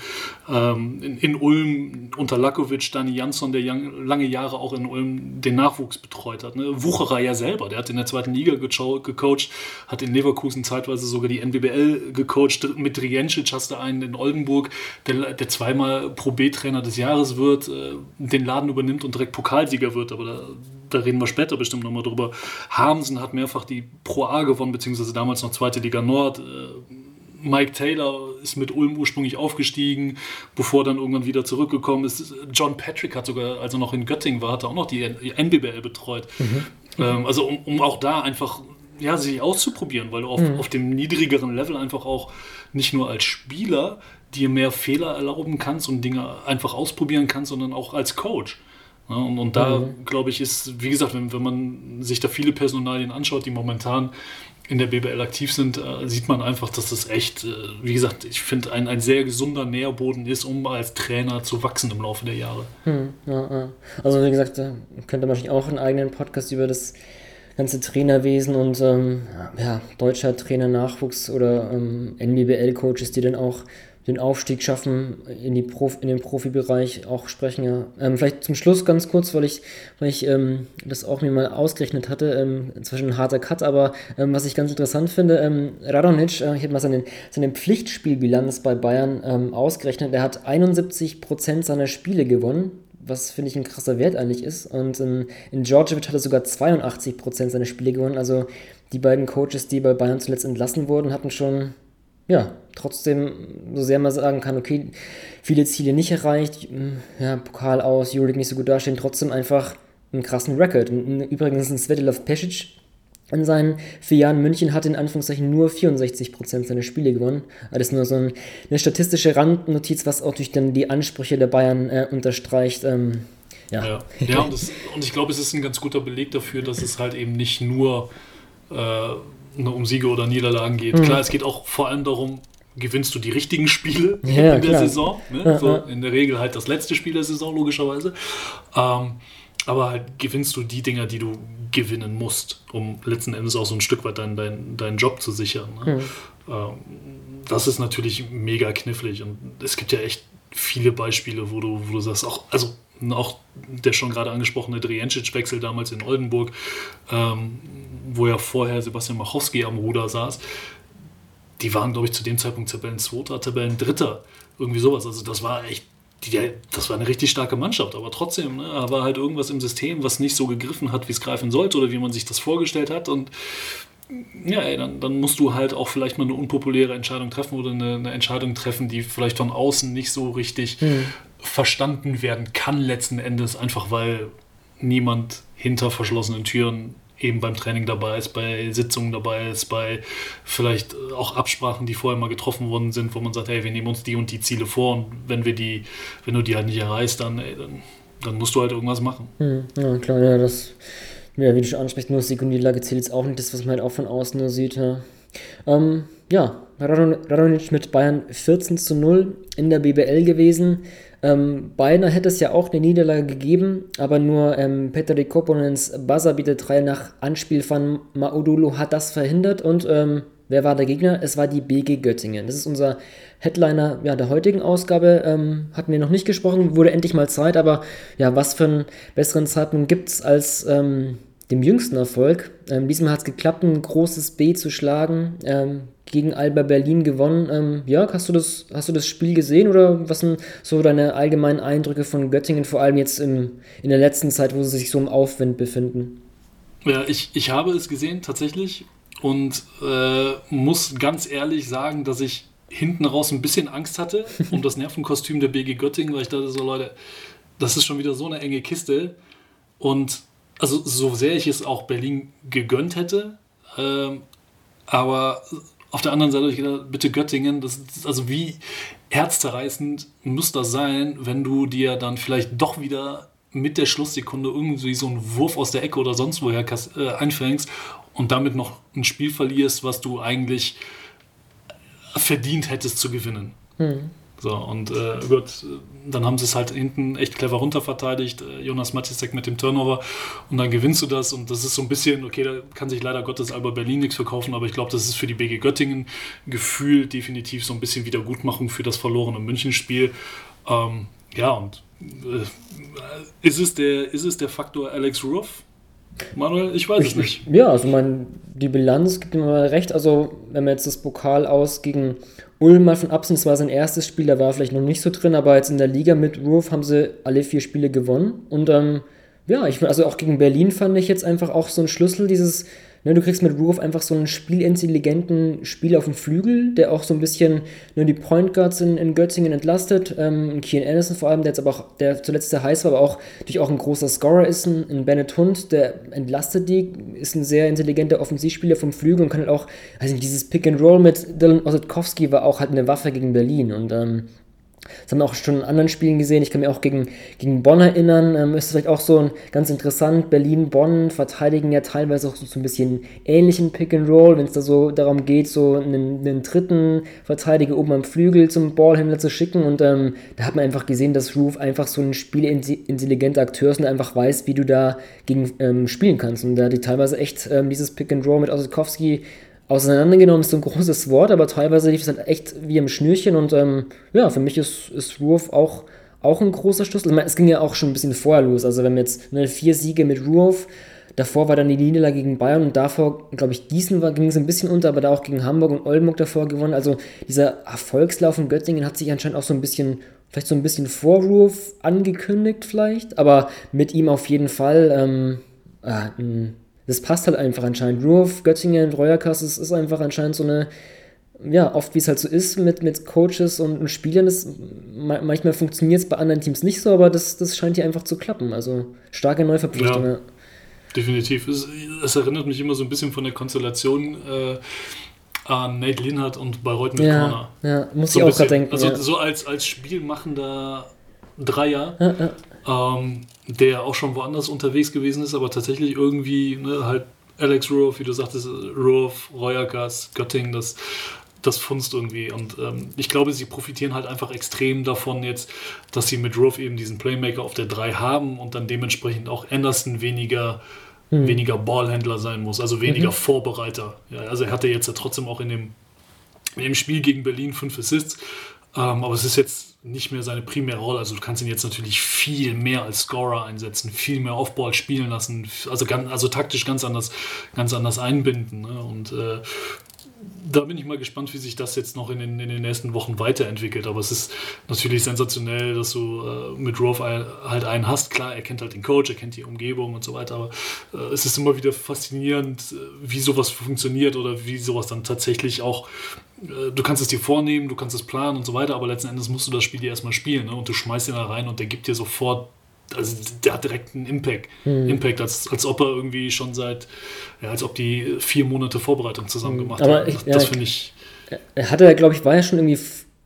S2: Ähm, in, in, Ulm unter Lakovic, Dani Jansson, der young, lange Jahre auch in Ulm den Nachwuchs betreut hat. Ne? Wucherer ja selber, der hat in der zweiten Liga gecoacht, hat in Leverkusen zeitweise sogar die NBBL gecoacht. Mit Driencic hast du einen in Oldenburg, der, der zweimal Pro B-Trainer des Jahres wird, äh, den Laden übernimmt und direkt Pokalsieger wird. Aber da da reden wir später bestimmt nochmal drüber. Hamsen hat mehrfach die Pro A gewonnen, beziehungsweise damals noch zweite Liga Nord. Äh, Mike Taylor ist mit Ulm ursprünglich aufgestiegen, bevor dann irgendwann wieder zurückgekommen ist. John Patrick hat sogar, als er noch in Göttingen war, hat er auch noch die NBBL betreut. Mhm. Ähm, also um, um, auch da einfach ja, sich auszuprobieren, weil du auf, mhm. auf dem niedrigeren Level einfach auch nicht nur als Spieler dir mehr Fehler erlauben kannst und Dinge einfach ausprobieren kannst, sondern auch als Coach. Ja, und, und, da, mhm. glaube ich, ist, wie gesagt, wenn, wenn man sich da viele Personalien anschaut, die momentan in der BBL aktiv sind, äh, sieht man einfach, dass das echt, äh, wie gesagt, ich finde, ein, ein sehr gesunder Nährboden ist, um als Trainer zu wachsen im Laufe der Jahre. Hm,
S1: ja, ja. Also wie gesagt, könnte man auch einen eigenen Podcast über das ganze Trainerwesen und ähm, ja, deutscher Trainer-Nachwuchs oder ähm, NBBL-Coaches, die dann auch den Aufstieg schaffen, in, die Prof, in den Profibereich auch sprechen. Ja. Ähm, vielleicht zum Schluss ganz kurz, weil ich, weil ich ähm, das auch mir mal ausgerechnet hatte, ähm, zwischen ein harter Cut, aber ähm, was ich ganz interessant finde, ähm, Radonic, äh, ich habe mal seine, seine Pflichtspielbilanz bei Bayern ähm, ausgerechnet, er hat 71% seiner Spiele gewonnen, was finde ich ein krasser Wert eigentlich ist. Und in, in Djordjevic hat er sogar 82% seiner Spiele gewonnen. Also die beiden Coaches, die bei Bayern zuletzt entlassen wurden, hatten schon ja, trotzdem, so sehr man sagen kann, okay, viele Ziele nicht erreicht, hm, ja, Pokal aus, Euroleague nicht so gut dastehen, trotzdem einfach einen krassen Rekord. Übrigens ein Svetislav Pesic in seinen vier Jahren München hat in Anführungszeichen nur 64% seiner Spiele gewonnen. Das ist nur so ein, eine statistische Randnotiz, was auch durch dann die Ansprüche der Bayern äh, unterstreicht. Ähm, ja.
S2: ja, ja und, das, und, ich glaube, es ist ein ganz guter Beleg dafür, dass es halt eben nicht nur äh, um Siege oder Niederlagen geht. Mhm. Klar, es geht auch vor allem darum, gewinnst du die richtigen Spiele ja, in der klar. Saison. Ne? Ja, so. In der Regel halt das letzte Spiel der Saison, logischerweise. Ähm, aber halt gewinnst du die Dinger, die du gewinnen musst, um letzten Endes auch so ein Stück weit deinen, deinen, deinen Job zu sichern. Ne? Mhm. Ähm, das ist natürlich mega knifflig und es gibt ja echt viele Beispiele, wo du, wo du sagst, auch, also auch der schon gerade angesprochene Drijancic-Wechsel damals in Oldenburg, ähm, wo ja vorher Sebastian Machowski am Ruder saß, die waren, glaube ich, zu dem Zeitpunkt Tabellen Zweiter, Tabellen Dritter, irgendwie sowas. Also das war echt, die, das war eine richtig starke Mannschaft, aber trotzdem, ne, war halt irgendwas im System, was nicht so gegriffen hat, wie es greifen sollte oder wie man sich das vorgestellt hat. Und ja, ey, dann, dann, musst du halt auch vielleicht mal eine unpopuläre Entscheidung treffen oder eine, eine Entscheidung treffen, die vielleicht von außen nicht so richtig mhm. verstanden werden kann, letzten Endes, einfach weil niemand hinter verschlossenen Türen eben beim Training dabei ist, bei Sitzungen dabei ist, bei vielleicht auch Absprachen, die vorher mal getroffen worden sind, wo man sagt, hey, wir nehmen uns die und die Ziele vor und wenn wir die, wenn du die halt nicht erreichst, dann, ey, dann, dann, musst du halt irgendwas machen.
S1: Hm, ja, klar, ja, das, ja, wie du schon ansprichst, nur Sieg und Niederlage zählt jetzt auch nicht das, was man halt auch von außen nur sieht, ja. Ähm, ja, Radonic mit Bayern 14 zu 0 in der BBL gewesen. Ähm, beinahe hätte es ja auch eine Niederlage gegeben, aber nur ähm, Petri Koponens Buzzerbeater-Teil nach Anspiel von Maudulu hat das verhindert und ähm, wer war der Gegner? Es war die BG Göttingen. Das ist unser Headliner ja, der heutigen Ausgabe. Ähm, hatten wir noch nicht gesprochen, wurde endlich mal Zeit, aber ja, was für einen besseren Zeitpunkt gibt es als ähm, dem jüngsten Erfolg? Ähm, diesmal hat es geklappt, ein großes B zu schlagen. Ähm, gegen Alba Berlin gewonnen. Ähm, Jörg, hast du, das, hast du das Spiel gesehen oder was sind so deine allgemeinen Eindrücke von Göttingen, vor allem jetzt im, in der letzten Zeit, wo sie sich so im Aufwind befinden?
S2: Ja, ich, ich habe es gesehen tatsächlich und äh, muss ganz ehrlich sagen, dass ich hinten raus ein bisschen Angst hatte um das Nervenkostüm der BG Göttingen, weil ich dachte so, Leute, das ist schon wieder so eine enge Kiste. Und also so sehr ich es auch Berlin gegönnt hätte, ähm, aber auf der anderen Seite habe ich gedacht, bitte Göttingen, das ist also wie herzzerreißend muss das sein, wenn du dir dann vielleicht doch wieder mit der Schlusssekunde irgendwie so einen Wurf aus der Ecke oder sonst woher äh, einfängst und damit noch ein Spiel verlierst, was du eigentlich verdient hättest zu gewinnen. Mhm. So, und äh, gut, dann haben sie es halt hinten echt clever runterverteidigt, äh, Jonas Matisek mit dem Turnover und dann gewinnst du das und das ist so ein bisschen, okay, da kann sich leider Gottes Alba Berlin nichts verkaufen, aber ich glaube, das ist für die BG Göttingen gefühlt definitiv so ein bisschen Wiedergutmachung für das verlorene Münchenspiel. Ähm, ja, und äh, ist, es der, ist es der Faktor Alex Ruff? Manuel, ich weiß es nicht.
S1: Ja, also mein, die Bilanz gibt mir mal recht. Also, wenn man jetzt das Pokal aus gegen Ulm mal von absehen, das war sein erstes Spiel, da war vielleicht noch nicht so drin, aber jetzt in der Liga mit Roof haben sie alle vier Spiele gewonnen und ähm, ja, ich also auch gegen Berlin fand ich jetzt einfach auch so ein Schlüssel, dieses, ne, du kriegst mit Roof einfach so einen spielintelligenten Spieler auf dem Flügel, der auch so ein bisschen ne, die Point Guards in, in Göttingen entlastet. Ähm, Kian Anderson vor allem, der jetzt aber auch, der zuletzt der heiß war, aber auch natürlich auch ein großer Scorer ist, ein, ein Bennett Hund, der entlastet die, ist ein sehr intelligenter Offensivspieler vom Flügel und kann halt auch, also dieses Pick and Roll mit Dylan Osetkowski war auch halt eine Waffe gegen Berlin und ähm, das haben wir auch schon in anderen Spielen gesehen. Ich kann mir auch gegen, gegen Bonn erinnern. Ähm, ist vielleicht auch so ein, ganz interessant. Berlin-Bonn verteidigen ja teilweise auch so, so ein bisschen ähnlichen Pick and Roll, wenn es da so darum geht, so einen, einen, dritten Verteidiger oben am Flügel zum Ballhändler zu schicken. Und ähm, da hat man einfach gesehen, dass Roof einfach so ein spielintelligenter Akteur ist und einfach weiß, wie du da gegen ähm, spielen kannst. Und da hat die teilweise echt ähm, dieses Pick and Roll mit Osikowski auseinandergenommen ist so ein großes Wort, aber teilweise lief es halt echt wie im Schnürchen und ähm, ja, für mich ist, ist Ruoff auch, auch ein großer Schlüssel. Ich meine, es ging ja auch schon ein bisschen vorher los, also wenn wir jetzt ne, vier Siege mit Ruoff, davor war dann die Niederlage gegen Bayern und davor, glaube ich, Gießen war, ging es ein bisschen unter, aber da auch gegen Hamburg und Oldenburg davor gewonnen. Also dieser Erfolgslauf in Göttingen hat sich anscheinend auch so ein bisschen, vielleicht so ein bisschen vor Ruoff angekündigt vielleicht, aber mit ihm auf jeden Fall ähm, äh, ein das passt halt einfach anscheinend. Roof, Göttingen, Reuerkass, es ist einfach anscheinend so eine, ja, oft wie es halt so ist mit, mit Coaches und, Spielern, das, manchmal funktioniert es bei anderen Teams nicht so, aber das, das scheint hier einfach zu klappen. Also starke Neuverpflichtung. Ja,
S2: definitiv. Es, es, erinnert mich immer so ein bisschen von der Konstellation äh, an Nate Linhardt und Bayreuth mit
S1: ja,
S2: Corner.
S1: Ja, muss so ich auch gerade denken.
S2: Also
S1: ja.
S2: so als, als spielmachender Dreier. Ja, ja ähm, der auch schon woanders unterwegs gewesen ist, aber tatsächlich irgendwie ne, halt Alex Ruoff, wie du sagtest, Ruoff, Royakas, Göttingen, das, das funzt irgendwie. Und ähm, ich glaube, sie profitieren halt einfach extrem davon jetzt, dass sie mit Ruoff eben diesen Playmaker auf der 3 haben und dann dementsprechend auch Anderson weniger, mhm. weniger Ballhändler sein muss, also weniger mhm. Vorbereiter. Ja, also er hatte jetzt ja trotzdem auch in dem, in dem Spiel gegen Berlin fünf Assists, ähm, aber es ist jetzt nicht mehr seine primäre Rolle. Also du kannst ihn jetzt natürlich viel mehr als Scorer einsetzen, viel mehr Offball spielen lassen, also, ganz, also taktisch ganz anders, ganz anders einbinden. Ne? Und äh, da bin ich mal gespannt, wie sich das jetzt noch in den, in den nächsten Wochen weiterentwickelt. Aber es ist natürlich sensationell, dass du äh, mit Rove halt einen hast. Klar, er kennt halt den Coach, er kennt die Umgebung und so weiter. Aber äh, es ist immer wieder faszinierend, äh, wie sowas funktioniert oder wie sowas dann tatsächlich auch. Äh, du kannst es dir vornehmen, du kannst es planen und so weiter, aber letzten Endes musst du das Spiel dir erstmal spielen. Ne? Und du schmeißt ihn da rein und der gibt dir sofort also der hat direkt einen Impact. Mhm. Impact, als, als ob er irgendwie schon seit, ja, als ob die vier Monate Vorbereitung zusammen hm. gemacht
S1: Aber haben. Ich, das, ja, das finde ich. Er hatte, glaube ich, war ja schon irgendwie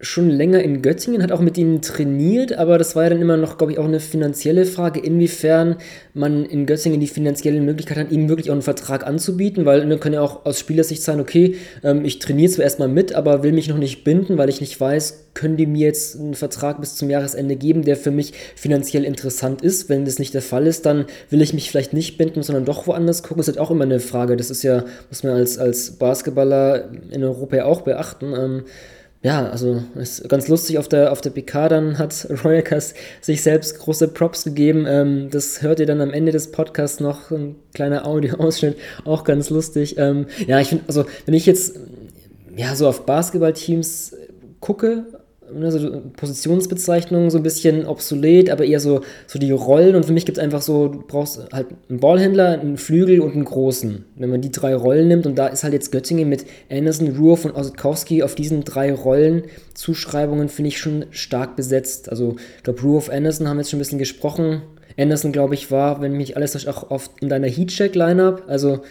S1: schon länger in Göttingen, hat auch mit ihnen trainiert, aber das war ja dann immer noch, glaube ich, auch eine finanzielle Frage, inwiefern man in Göttingen die finanzielle Möglichkeit hat, ihm wirklich auch einen Vertrag anzubieten, weil dann kann ja auch aus Spielersicht sein, okay, ähm, ich trainiere zwar erstmal mit, aber will mich noch nicht binden, weil ich nicht weiß, können die mir jetzt einen Vertrag bis zum Jahresende geben, der für mich finanziell interessant ist. Wenn das nicht der Fall ist, dann will ich mich vielleicht nicht binden, sondern doch woanders gucken. Das ist halt auch immer eine Frage. Das ist ja, muss man als, als Basketballer in Europa ja auch beachten. Ja, also ist ganz lustig, auf der, auf der PK dann hat Royakas sich selbst große Props gegeben. Ähm, das hört ihr dann am Ende des Podcasts noch, ein kleiner Audio-Ausschnitt, auch ganz lustig. Ähm, ja, ich finde, also wenn ich jetzt ja so auf Basketballteams gucke, also Positionsbezeichnungen so ein bisschen obsolet, aber eher so, so die Rollen. Und für mich gibt es einfach so, du brauchst halt einen Ballhändler, einen Flügel und einen Großen. Wenn man die drei Rollen nimmt, und da ist halt jetzt Göttingen mit Anderson, Ruhr und Osetkowski auf diesen drei Rollen Zuschreibungen, finde ich schon stark besetzt. Also ich glaube, Ruhr Anderson haben jetzt schon ein bisschen gesprochen. Anderson, glaube ich, war, wenn mich alles auch oft in deiner Heatcheck-Lineup. Also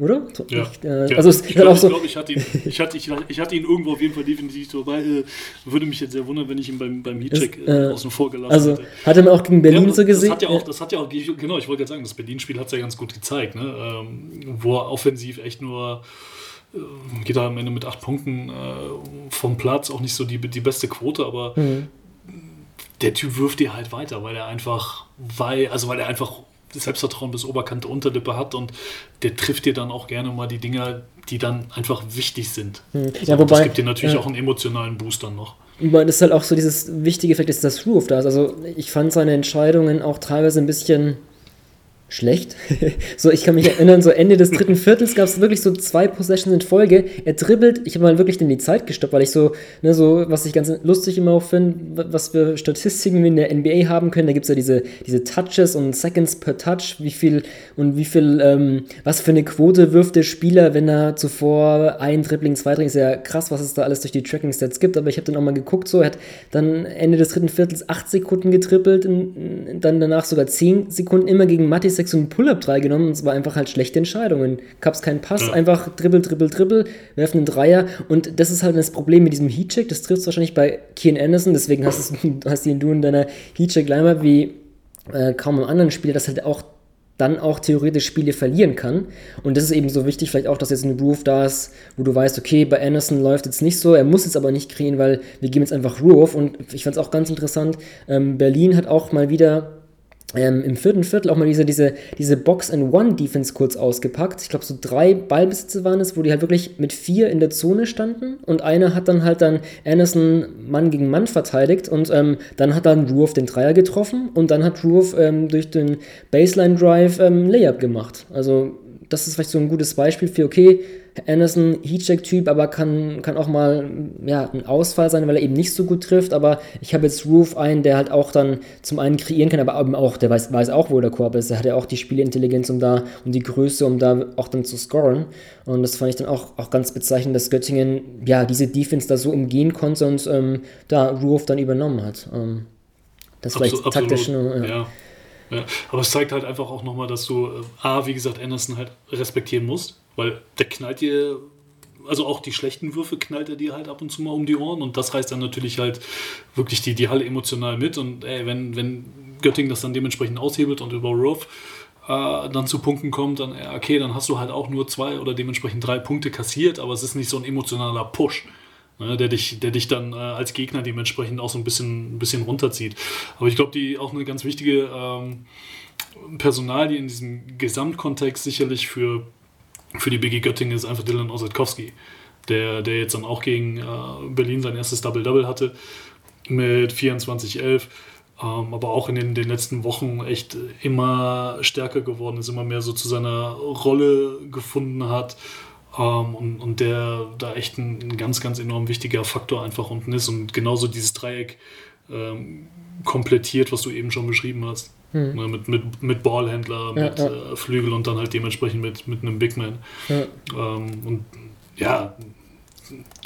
S1: oder?
S2: Ja. Ich, äh, ja. Also ich glaube, so glaub, ich, hatte ihn, ich, hatte, ich, ich, hatte ihn irgendwo auf jeden Fall definitiv dabei. Äh, würde mich jetzt sehr wundern, wenn ich ihn beim, beim Heatcheck äh, äh, außen vor gelassen
S1: also, hätte. Hat er mir auch gegen Berlin ja, so gesehen?
S2: Das hat ja auch, das hat ja auch genau, ich wollte gerade sagen, das Berlin-Spiel hat es ja ganz gut gezeigt, ne? Ähm, wo er offensiv echt nur äh, geht er am Ende mit acht Punkten äh, vom Platz, auch nicht so die, die beste Quote, aber mhm. der Typ wirft dir halt weiter, weil er einfach, weil, also weil er einfach Selbstvertrauen bis Oberkante Unterlippe hat und der trifft dir dann auch gerne mal die Dinger, die dann einfach wichtig sind. Hm. Ja, wobei, das gibt dir natürlich ja. auch einen emotionalen Booster noch.
S1: Das ist halt auch so dieses wichtige Effekt, ist das Roof da. Also ich fand seine Entscheidungen auch teilweise ein bisschen schlecht. so, ich kann mich erinnern, so Ende des dritten Viertels gab es wirklich so zwei Possessions in Folge. Er dribbelt, ich habe mal wirklich in die Zeit gestoppt, weil ich so, ne, so, was ich ganz lustig immer auch finde, was für Statistiken wir in der NBA haben können. Da gibt es ja diese, diese Touches und Seconds per Touch, wie viel und wie viel, ähm, was für eine Quote wirft der Spieler, wenn er zuvor ein Dribbling, zwei Dribbling, ist ja krass, was es da alles durch die Tracking-Stats gibt, aber ich habe dann auch mal geguckt, so, er hat dann Ende des dritten Viertels acht Sekunden getrippelt, dann danach sogar zehn Sekunden immer gegen Mattis 6 und Pull-Up 3 genommen und es war einfach halt schlechte Entscheidungen. Gab's keinen Pass, ja. einfach dribbel, dribbel, dribbel, werfen einen Dreier und das ist halt das Problem mit diesem Heatcheck, das trifft wahrscheinlich bei Kian Anderson, deswegen hast, hast ihn du in deiner Heatcheck-Line wie äh, kaum im anderen Spiel, das halt auch dann auch theoretisch Spiele verlieren kann. Und das ist eben so wichtig, vielleicht auch, dass jetzt ein Groove da ist, wo du weißt, okay, bei Anderson läuft jetzt nicht so, er muss jetzt aber nicht kriegen, weil wir geben jetzt einfach Groove. Und ich fand es auch ganz interessant, ähm, Berlin hat auch mal wieder ähm, im vierten Viertel auch mal diese, diese, diese Box-and-One-Defense kurz ausgepackt. Ich glaube, so drei Ballbesitze waren es, wo die halt wirklich mit vier in der Zone standen und einer hat dann halt dann Anderson Mann gegen Mann verteidigt und ähm, dann hat dann Ruoff den Dreier getroffen und dann hat Ruoff ähm, durch den Baseline-Drive ähm, Layup gemacht. Also das ist vielleicht so ein gutes Beispiel für, okay, Anderson, Heatcheck-Typ, aber kann, kann auch mal ja, ein Ausfall sein, weil er eben nicht so gut trifft. Aber ich habe jetzt Roof einen, der halt auch dann zum einen kreieren kann, aber eben auch, der weiß, weiß auch, wo der Korb ist. Er hat ja auch die Spielintelligenz, um da, um die Größe, um da auch dann zu scoren. Und das fand ich dann auch, auch ganz bezeichnend, dass Göttingen ja diese Defense da so umgehen konnte und ähm, da Roof dann übernommen hat. Ähm, das vielleicht Absolut, taktisch nur,
S2: ja. ja. Ja, aber es zeigt halt einfach auch nochmal, dass du äh, A, wie gesagt, Anderson halt respektieren musst weil der knallt dir, also auch die schlechten Würfe knallt er dir halt ab und zu mal um die Ohren und das reißt dann natürlich halt wirklich die, die Halle emotional mit und ey, wenn, wenn Göttingen das dann dementsprechend aushebelt und über Ruff äh, dann zu Punkten kommt, dann okay, dann hast du halt auch nur zwei oder dementsprechend drei Punkte kassiert, aber es ist nicht so ein emotionaler Push. Ne, der, dich, der dich dann äh, als Gegner dementsprechend auch so ein bisschen, ein bisschen runterzieht. Aber ich glaube, die auch eine ganz wichtige ähm, Personalie in diesem Gesamtkontext sicherlich für für die BG Göttingen ist einfach Dylan Osetkowski, der, der jetzt dann auch gegen äh, Berlin sein erstes Double-Double hatte mit 24-11, ähm, aber auch in den, den letzten Wochen echt immer stärker geworden ist, immer mehr so zu seiner Rolle gefunden hat. Ähm, und, und der da echt ein, ein, ganz, ganz enorm wichtiger Faktor einfach unten ist und genauso dieses Dreieck ähm, komplettiert, was du eben schon beschrieben hast. Hm. Ne, mit, mit, mit Ballhändler, ja, mit ja. Äh, Flügel und dann halt dementsprechend mit, mit einem Big Man. Ja. Ähm, und ja,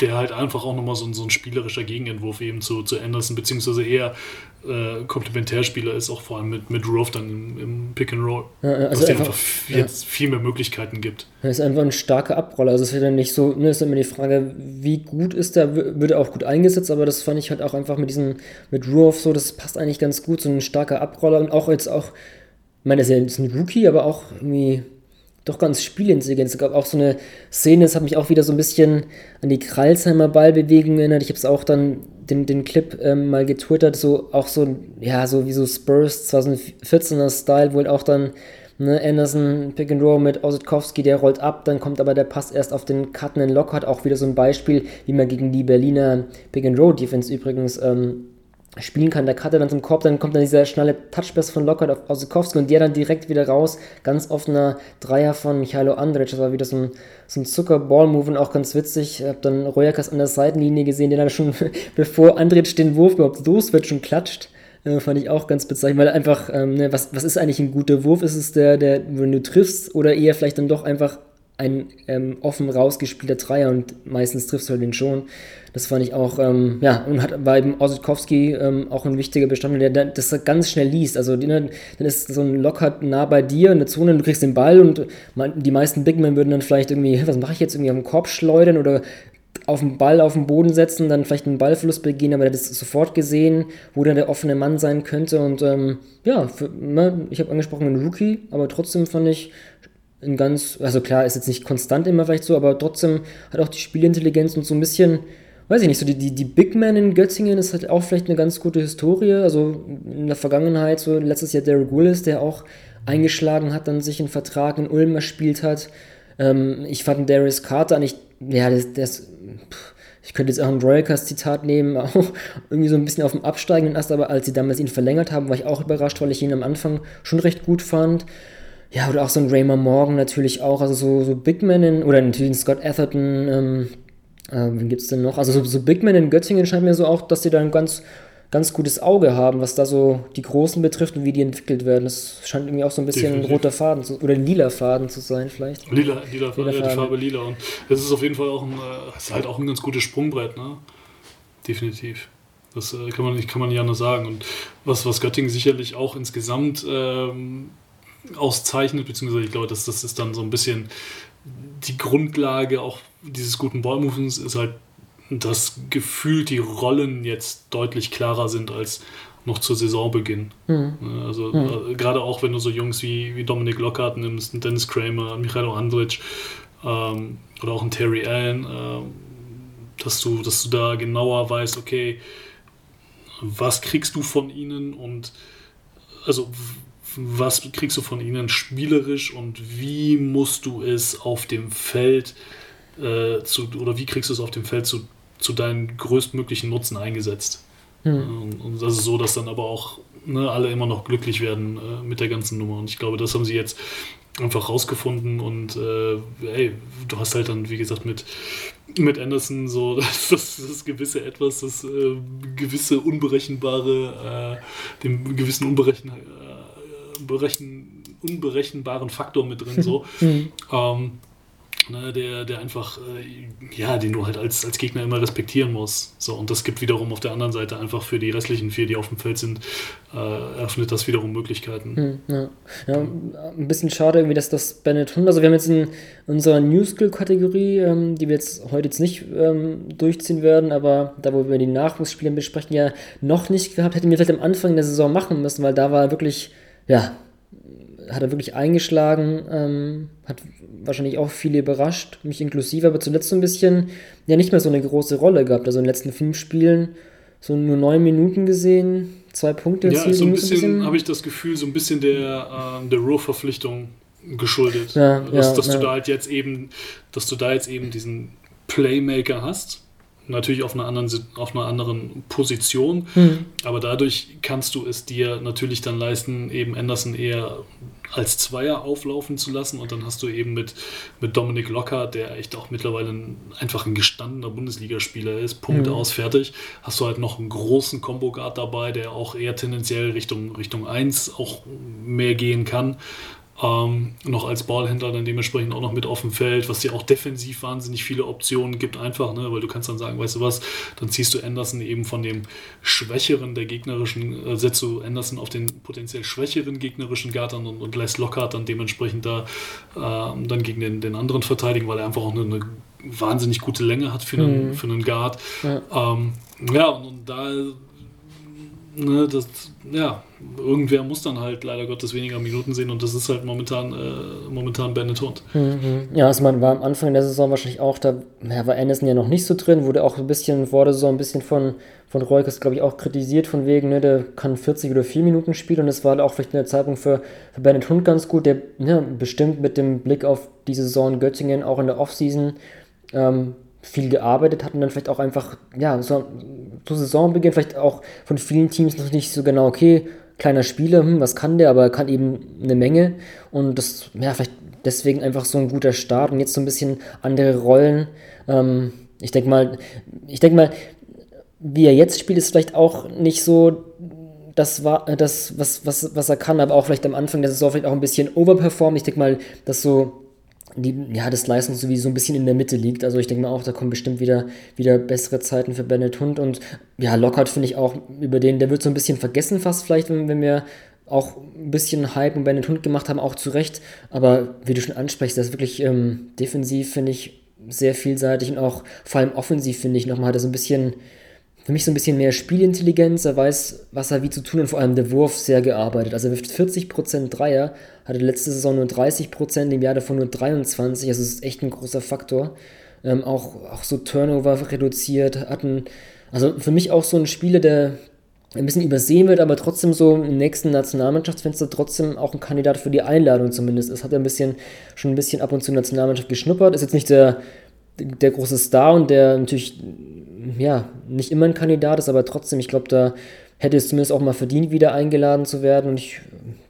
S2: der halt einfach auch nochmal so, so ein spielerischer Gegenentwurf eben zu, zu Anderson, beziehungsweise eher äh, Komplementärspieler ist, auch vor allem mit, mit Rove dann im, im Pick and Roll. Ja, also was einfach, ja. jetzt viel mehr Möglichkeiten gibt.
S1: Er ist einfach ein starker Abroller. Also es ist ja nicht so, ne, ist immer die Frage, wie gut ist der, wird er auch gut eingesetzt, aber das fand ich halt auch einfach mit diesem, mit Rove so, das passt eigentlich ganz gut, so ein starker Abroller und auch jetzt auch, ich meine, er ist ja jetzt ein Rookie, aber auch irgendwie doch ganz spielintelligent. Es gab auch so eine Szene, das hat mich auch wieder so ein bisschen an die Kralsheimer Ballbewegung erinnert. Ich habe es auch dann den, den Clip ähm, mal getwittert, so auch so, ja, so wie so Spurs 2014er Style, wo halt auch dann ne, Anderson Pick and Roll mit Osetkowski, der rollt ab, dann kommt aber der Pass erst auf den Cutten and Lockhart, auch wieder so ein Beispiel, wie man gegen die Berliner Pick and Roll Defense übrigens ähm, spielen kann. Der Cutter dann zum Korb, dann kommt dann dieser schnelle Touchpass von Lockhart auf Osikowski und der dann direkt wieder raus. Ganz offener Dreier von Michailo Andric. Das war wieder so ein, so ein Zucker-Ball-Move und auch ganz witzig. Ich habe dann Royakas an der Seitenlinie gesehen, der dann schon, bevor Andric den Wurf überhaupt los wird, schon klatscht. Äh, fand ich auch ganz bezeichnend, weil einfach, ähm, ne, was, was ist eigentlich ein guter Wurf? Ist es der, der, wenn du triffst oder eher vielleicht dann doch einfach ein ähm, offen rausgespielter Dreier und meistens triffst du halt den schon. Das fand ich auch, ähm, ja, und hat bei Osetkowski ähm, auch ein wichtiger Bestandteil, der, der das ganz schnell liest. Also die, ne, dann ist so ein Locker nah bei dir in der Zone, du kriegst den Ball und die meisten Bigmen würden dann vielleicht irgendwie, was mache ich jetzt, irgendwie am Korb schleudern oder auf den Ball auf den Boden setzen, dann vielleicht einen Ballfluss begehen, aber er hat es sofort gesehen, wo dann der offene Mann sein könnte. Und ähm, ja, für, ne, ich habe angesprochen, einen Rookie, aber trotzdem fand ich ein ganz, also klar, ist jetzt nicht konstant immer vielleicht so, aber trotzdem hat auch die Spielintelligenz und so ein bisschen, weiß ich nicht, so die, die, die Big Man in Göttingen ist halt auch vielleicht eine ganz gute Historie. Also in der Vergangenheit, so letztes Jahr Derek Willis, der auch eingeschlagen hat, dann sich einen Vertrag in Ulm erspielt hat. Ähm, ich fand Darius Carter eigentlich, ja, der, der ist, ich könnte jetzt auch ein Royalcast-Zitat nehmen, auch irgendwie so ein bisschen auf dem absteigenden Ast, aber als sie damals ihn verlängert haben, war ich auch überrascht, weil ich ihn am Anfang schon recht gut fand. Ja, oder auch so ein Raymond Morgan natürlich auch, also so, so Big Men in, oder natürlich ein Scott Atherton, ähm, äh, wen gibt's denn noch? Also so, so Big Men in Göttingen scheint mir so auch, dass die da ein ganz, ganz gutes Auge haben, was da so die Großen betrifft und wie die entwickelt werden. Das scheint irgendwie auch so ein bisschen Definitiv. ein roter Faden zu, oder ein lila Faden zu sein, vielleicht.
S2: Lila, lila, lila ja, die Farbe lila. Und das ist auf jeden Fall auch ein, äh, ist halt auch ein ganz gutes Sprungbrett, ne? Definitiv. Das äh, kann man nicht, kann man nicht anders sagen. Und was, was Göttingen sicherlich auch insgesamt ähm, auszeichnet, beziehungsweise ich glaube, dass das ist dann so ein bisschen die Grundlage auch dieses guten Ballmovens, ist halt, dass gefühlt die Rollen jetzt deutlich klarer sind als noch zur Saisonbeginn. Mhm. Also mhm. Gerade auch wenn du so Jungs wie, wie Dominik Lockhart nimmst, Dennis Kramer, Michailo Andric ähm, oder auch ein Terry Allen, äh, dass, du, dass du da genauer weißt, okay, was kriegst du von ihnen und also was kriegst du von ihnen spielerisch und wie musst du es auf dem Feld äh, zu, oder wie kriegst du es auf dem Feld zu, zu deinem größtmöglichen Nutzen eingesetzt. Mhm. Und das ist so, dass dann aber auch ne, alle immer noch glücklich werden äh, mit der ganzen Nummer. Und ich glaube, das haben sie jetzt einfach rausgefunden und äh, ey, du hast halt dann, wie gesagt, mit, mit Anderson so das, das, das gewisse Etwas, das äh, gewisse unberechenbare, äh, dem gewissen unberechen, äh, berechen, unberechenbaren Faktor mit drin, so. Mhm. Ähm, ne, der, der einfach, äh, ja, den du halt als, als Gegner immer respektieren musst. So, und das gibt wiederum auf der anderen Seite einfach für die restlichen vier, die auf dem Feld sind, äh, eröffnet das wiederum Möglichkeiten.
S1: Hm, ja. ja. ein bisschen schade irgendwie, dass das Bennett Hund, also wir haben jetzt in unserer New Skill-Kategorie, ähm, die wir jetzt heute jetzt nicht ähm, durchziehen werden, aber da, wo wir die Nachwuchsspiele besprechen, ja noch nicht gehabt, hätten wir vielleicht am Anfang der Saison machen müssen, weil da war wirklich, ja, hat er wirklich eingeschlagen, ähm, hat wahrscheinlich auch viele überrascht, mich inklusive, aber zuletzt so ein bisschen, ja, nicht mehr so eine große Rolle gehabt. Also in den letzten fünf Spielen so nur neun Minuten gesehen, zwei Punkte
S2: Ja, so ein bisschen, bisschen habe ich das Gefühl, so ein bisschen der, äh, der Roh-Verpflichtung geschuldet. Ja, dass, ja, dass du da halt jetzt eben, dass du da jetzt eben diesen Playmaker hast, natürlich auf einer anderen, auf einer anderen Position, mhm. aber dadurch kannst du es dir natürlich dann leisten, eben Anderson eher als Zweier auflaufen zu lassen und dann hast du eben mit, mit Dominik Locker, der echt auch mittlerweile ein, einfach ein gestandener Bundesligaspieler ist, Punkt mhm. aus, fertig, hast du halt noch einen großen Combo-Guard dabei, der auch eher tendenziell Richtung, Richtung 1 auch mehr gehen kann ähm, noch als Ballhändler dann dementsprechend auch noch mit auf dem Feld, was dir auch defensiv wahnsinnig viele Optionen gibt, einfach, ne? weil du kannst dann sagen, weißt du was, dann ziehst du Anderson eben von dem schwächeren der gegnerischen, äh, setzt du Anderson auf den potenziell schwächeren gegnerischen Gartern und, und lässt Lockhart dann dementsprechend da äh, dann gegen den, den anderen verteidigen, weil er einfach auch eine, eine wahnsinnig gute Länge hat für einen, mhm. für einen Guard. Ja, ähm, ja und, und da ne, das, ja, irgendwer muss dann halt leider Gottes weniger Minuten sehen und das ist halt momentan, äh, momentan Bennett Hund.
S1: Mhm. Ja, also man war am Anfang der Saison wahrscheinlich auch, da ja, war Anderson ja noch nicht so drin, wurde auch ein bisschen vor der Saison ein bisschen von, von Reukers, glaube ich, auch kritisiert, von wegen, ne, der kann 40 oder 4 Minuten spielen und das war auch vielleicht eine Zeitpunkt für, für Bennett Hund ganz gut, der ja, bestimmt mit dem Blick auf die Saison Göttingen auch in der Offseason ähm, viel gearbeitet hat und dann vielleicht auch einfach, ja, so zu Saisonbeginn vielleicht auch von vielen Teams noch nicht so genau, okay, kleiner Spieler, hm, was kann der, aber er kann eben eine Menge und das, ja, vielleicht deswegen einfach so ein guter Start und jetzt so ein bisschen andere Rollen. Ähm, ich denke mal, ich denke mal, wie er jetzt spielt, ist vielleicht auch nicht so das war das, was, was, was er kann, aber auch vielleicht am Anfang der Saison vielleicht auch ein bisschen overperformt. Ich denke mal, dass so die, ja, das Leistung so ein bisschen in der Mitte liegt. Also ich denke mal auch, da kommen bestimmt wieder, wieder bessere Zeiten für Bennett Hund und ja, Lockhart finde ich auch über den, der wird so ein bisschen vergessen fast vielleicht, wenn, wenn wir auch ein bisschen Hype um Bennett Hund gemacht haben, auch zu Recht. Aber wie du schon ansprichst, das ist wirklich ähm, defensiv, finde ich, sehr vielseitig und auch vor allem offensiv, finde ich, nochmal hat er so ein bisschen für mich so ein bisschen mehr Spielintelligenz. Er weiß, was er wie zu tun und vor allem der Wurf sehr gearbeitet. Also er wirft 40% Dreier, hatte letzte Saison nur 30%, im Jahr davon nur 23%. Also ist echt ein großer Faktor. Ähm, auch, auch so Turnover reduziert, hatten, also für mich auch so ein Spieler, der ein bisschen übersehen wird, aber trotzdem so im nächsten Nationalmannschaftsfenster trotzdem auch ein Kandidat für die Einladung zumindest ist. Hat er ein bisschen, schon ein bisschen ab und zu Nationalmannschaft geschnuppert, ist jetzt nicht der, der große Star und der natürlich ja, nicht immer ein Kandidat ist, aber trotzdem, ich glaube, da hätte es zumindest auch mal verdient, wieder eingeladen zu werden. Und ich,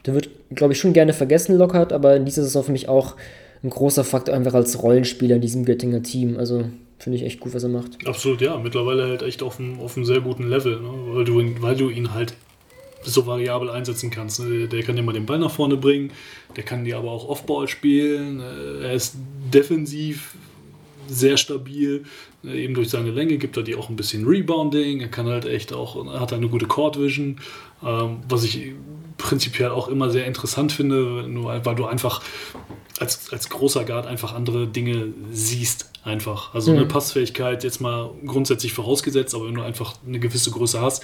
S1: der wird, glaube ich, schon gerne vergessen, Lockhart, aber in dieser Saison für mich auch ein großer Faktor einfach als Rollenspieler in diesem Göttinger Team. Also finde ich echt gut, was er macht.
S2: Absolut, ja. Mittlerweile halt echt auf einem, auf einem sehr guten Level, ne? weil, du, weil du ihn halt so variabel einsetzen kannst. Ne? Der kann dir mal den Ball nach vorne bringen, der kann dir aber auch Offball spielen. Äh, er ist defensiv sehr stabil. Äh, eben durch seine Länge gibt er dir auch ein bisschen Rebounding. Er kann halt echt auch, hat eine gute Court Vision, ähm, was ich prinzipiell auch immer sehr interessant finde, nur weil du einfach als, als großer Guard einfach andere Dinge siehst. Einfach. Also mhm. eine Passfähigkeit jetzt mal grundsätzlich vorausgesetzt, aber wenn du einfach eine gewisse Größe hast,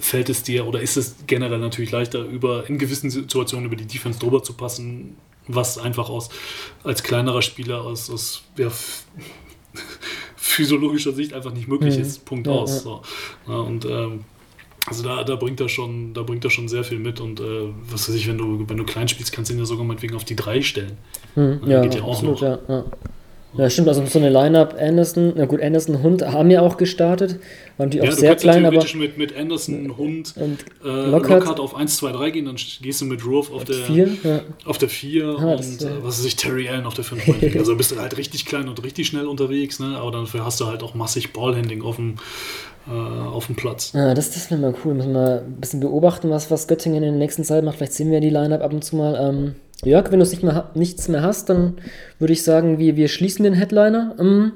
S2: fällt es dir oder ist es generell natürlich leichter, über in gewissen Situationen über die Defense drüber zu passen, was einfach aus als kleinerer Spieler aus, aus ja, physiologischer Sicht einfach nicht möglich mhm. ist. Punkt ja, aus. So. Ja, und ähm, also da, da bringt er schon, da bringt er schon sehr viel mit und äh, was weiß ich, wenn du, wenn du klein spielst, kannst du ihn ja sogar meinetwegen auf die drei stellen.
S1: Mhm, ja, geht ja auch absolut, noch. Ja, stimmt, also so eine Line-Up, Anderson, na gut, Anderson, Hund haben ja auch gestartet, war natürlich ja, auch sehr klein, aber...
S2: mit, mit Anderson, Hund, und äh, Lockhart, Lockhart auf 1, 2, 3 gehen, dann gehst du mit Roof auf, der 4 ja. auf der 4 ah, und äh, was weiß ich, Terry Allen auf der 5. also bist du halt richtig klein und richtig schnell unterwegs, ne? aber dafür hast du halt auch massig Ballhandling auf dem, äh, auf dem Platz.
S1: Ja, das, das wäre mal cool, müssen wir mal ein bisschen beobachten, was, was Göttingen in der nächsten Zeit macht, vielleicht sehen wir die Line-Up ab und zu mal, ähm, Jörg, wenn du nicht mehr, nichts mehr hast, dann würde ich sagen, wir, wir schließen den Headliner. Ähm,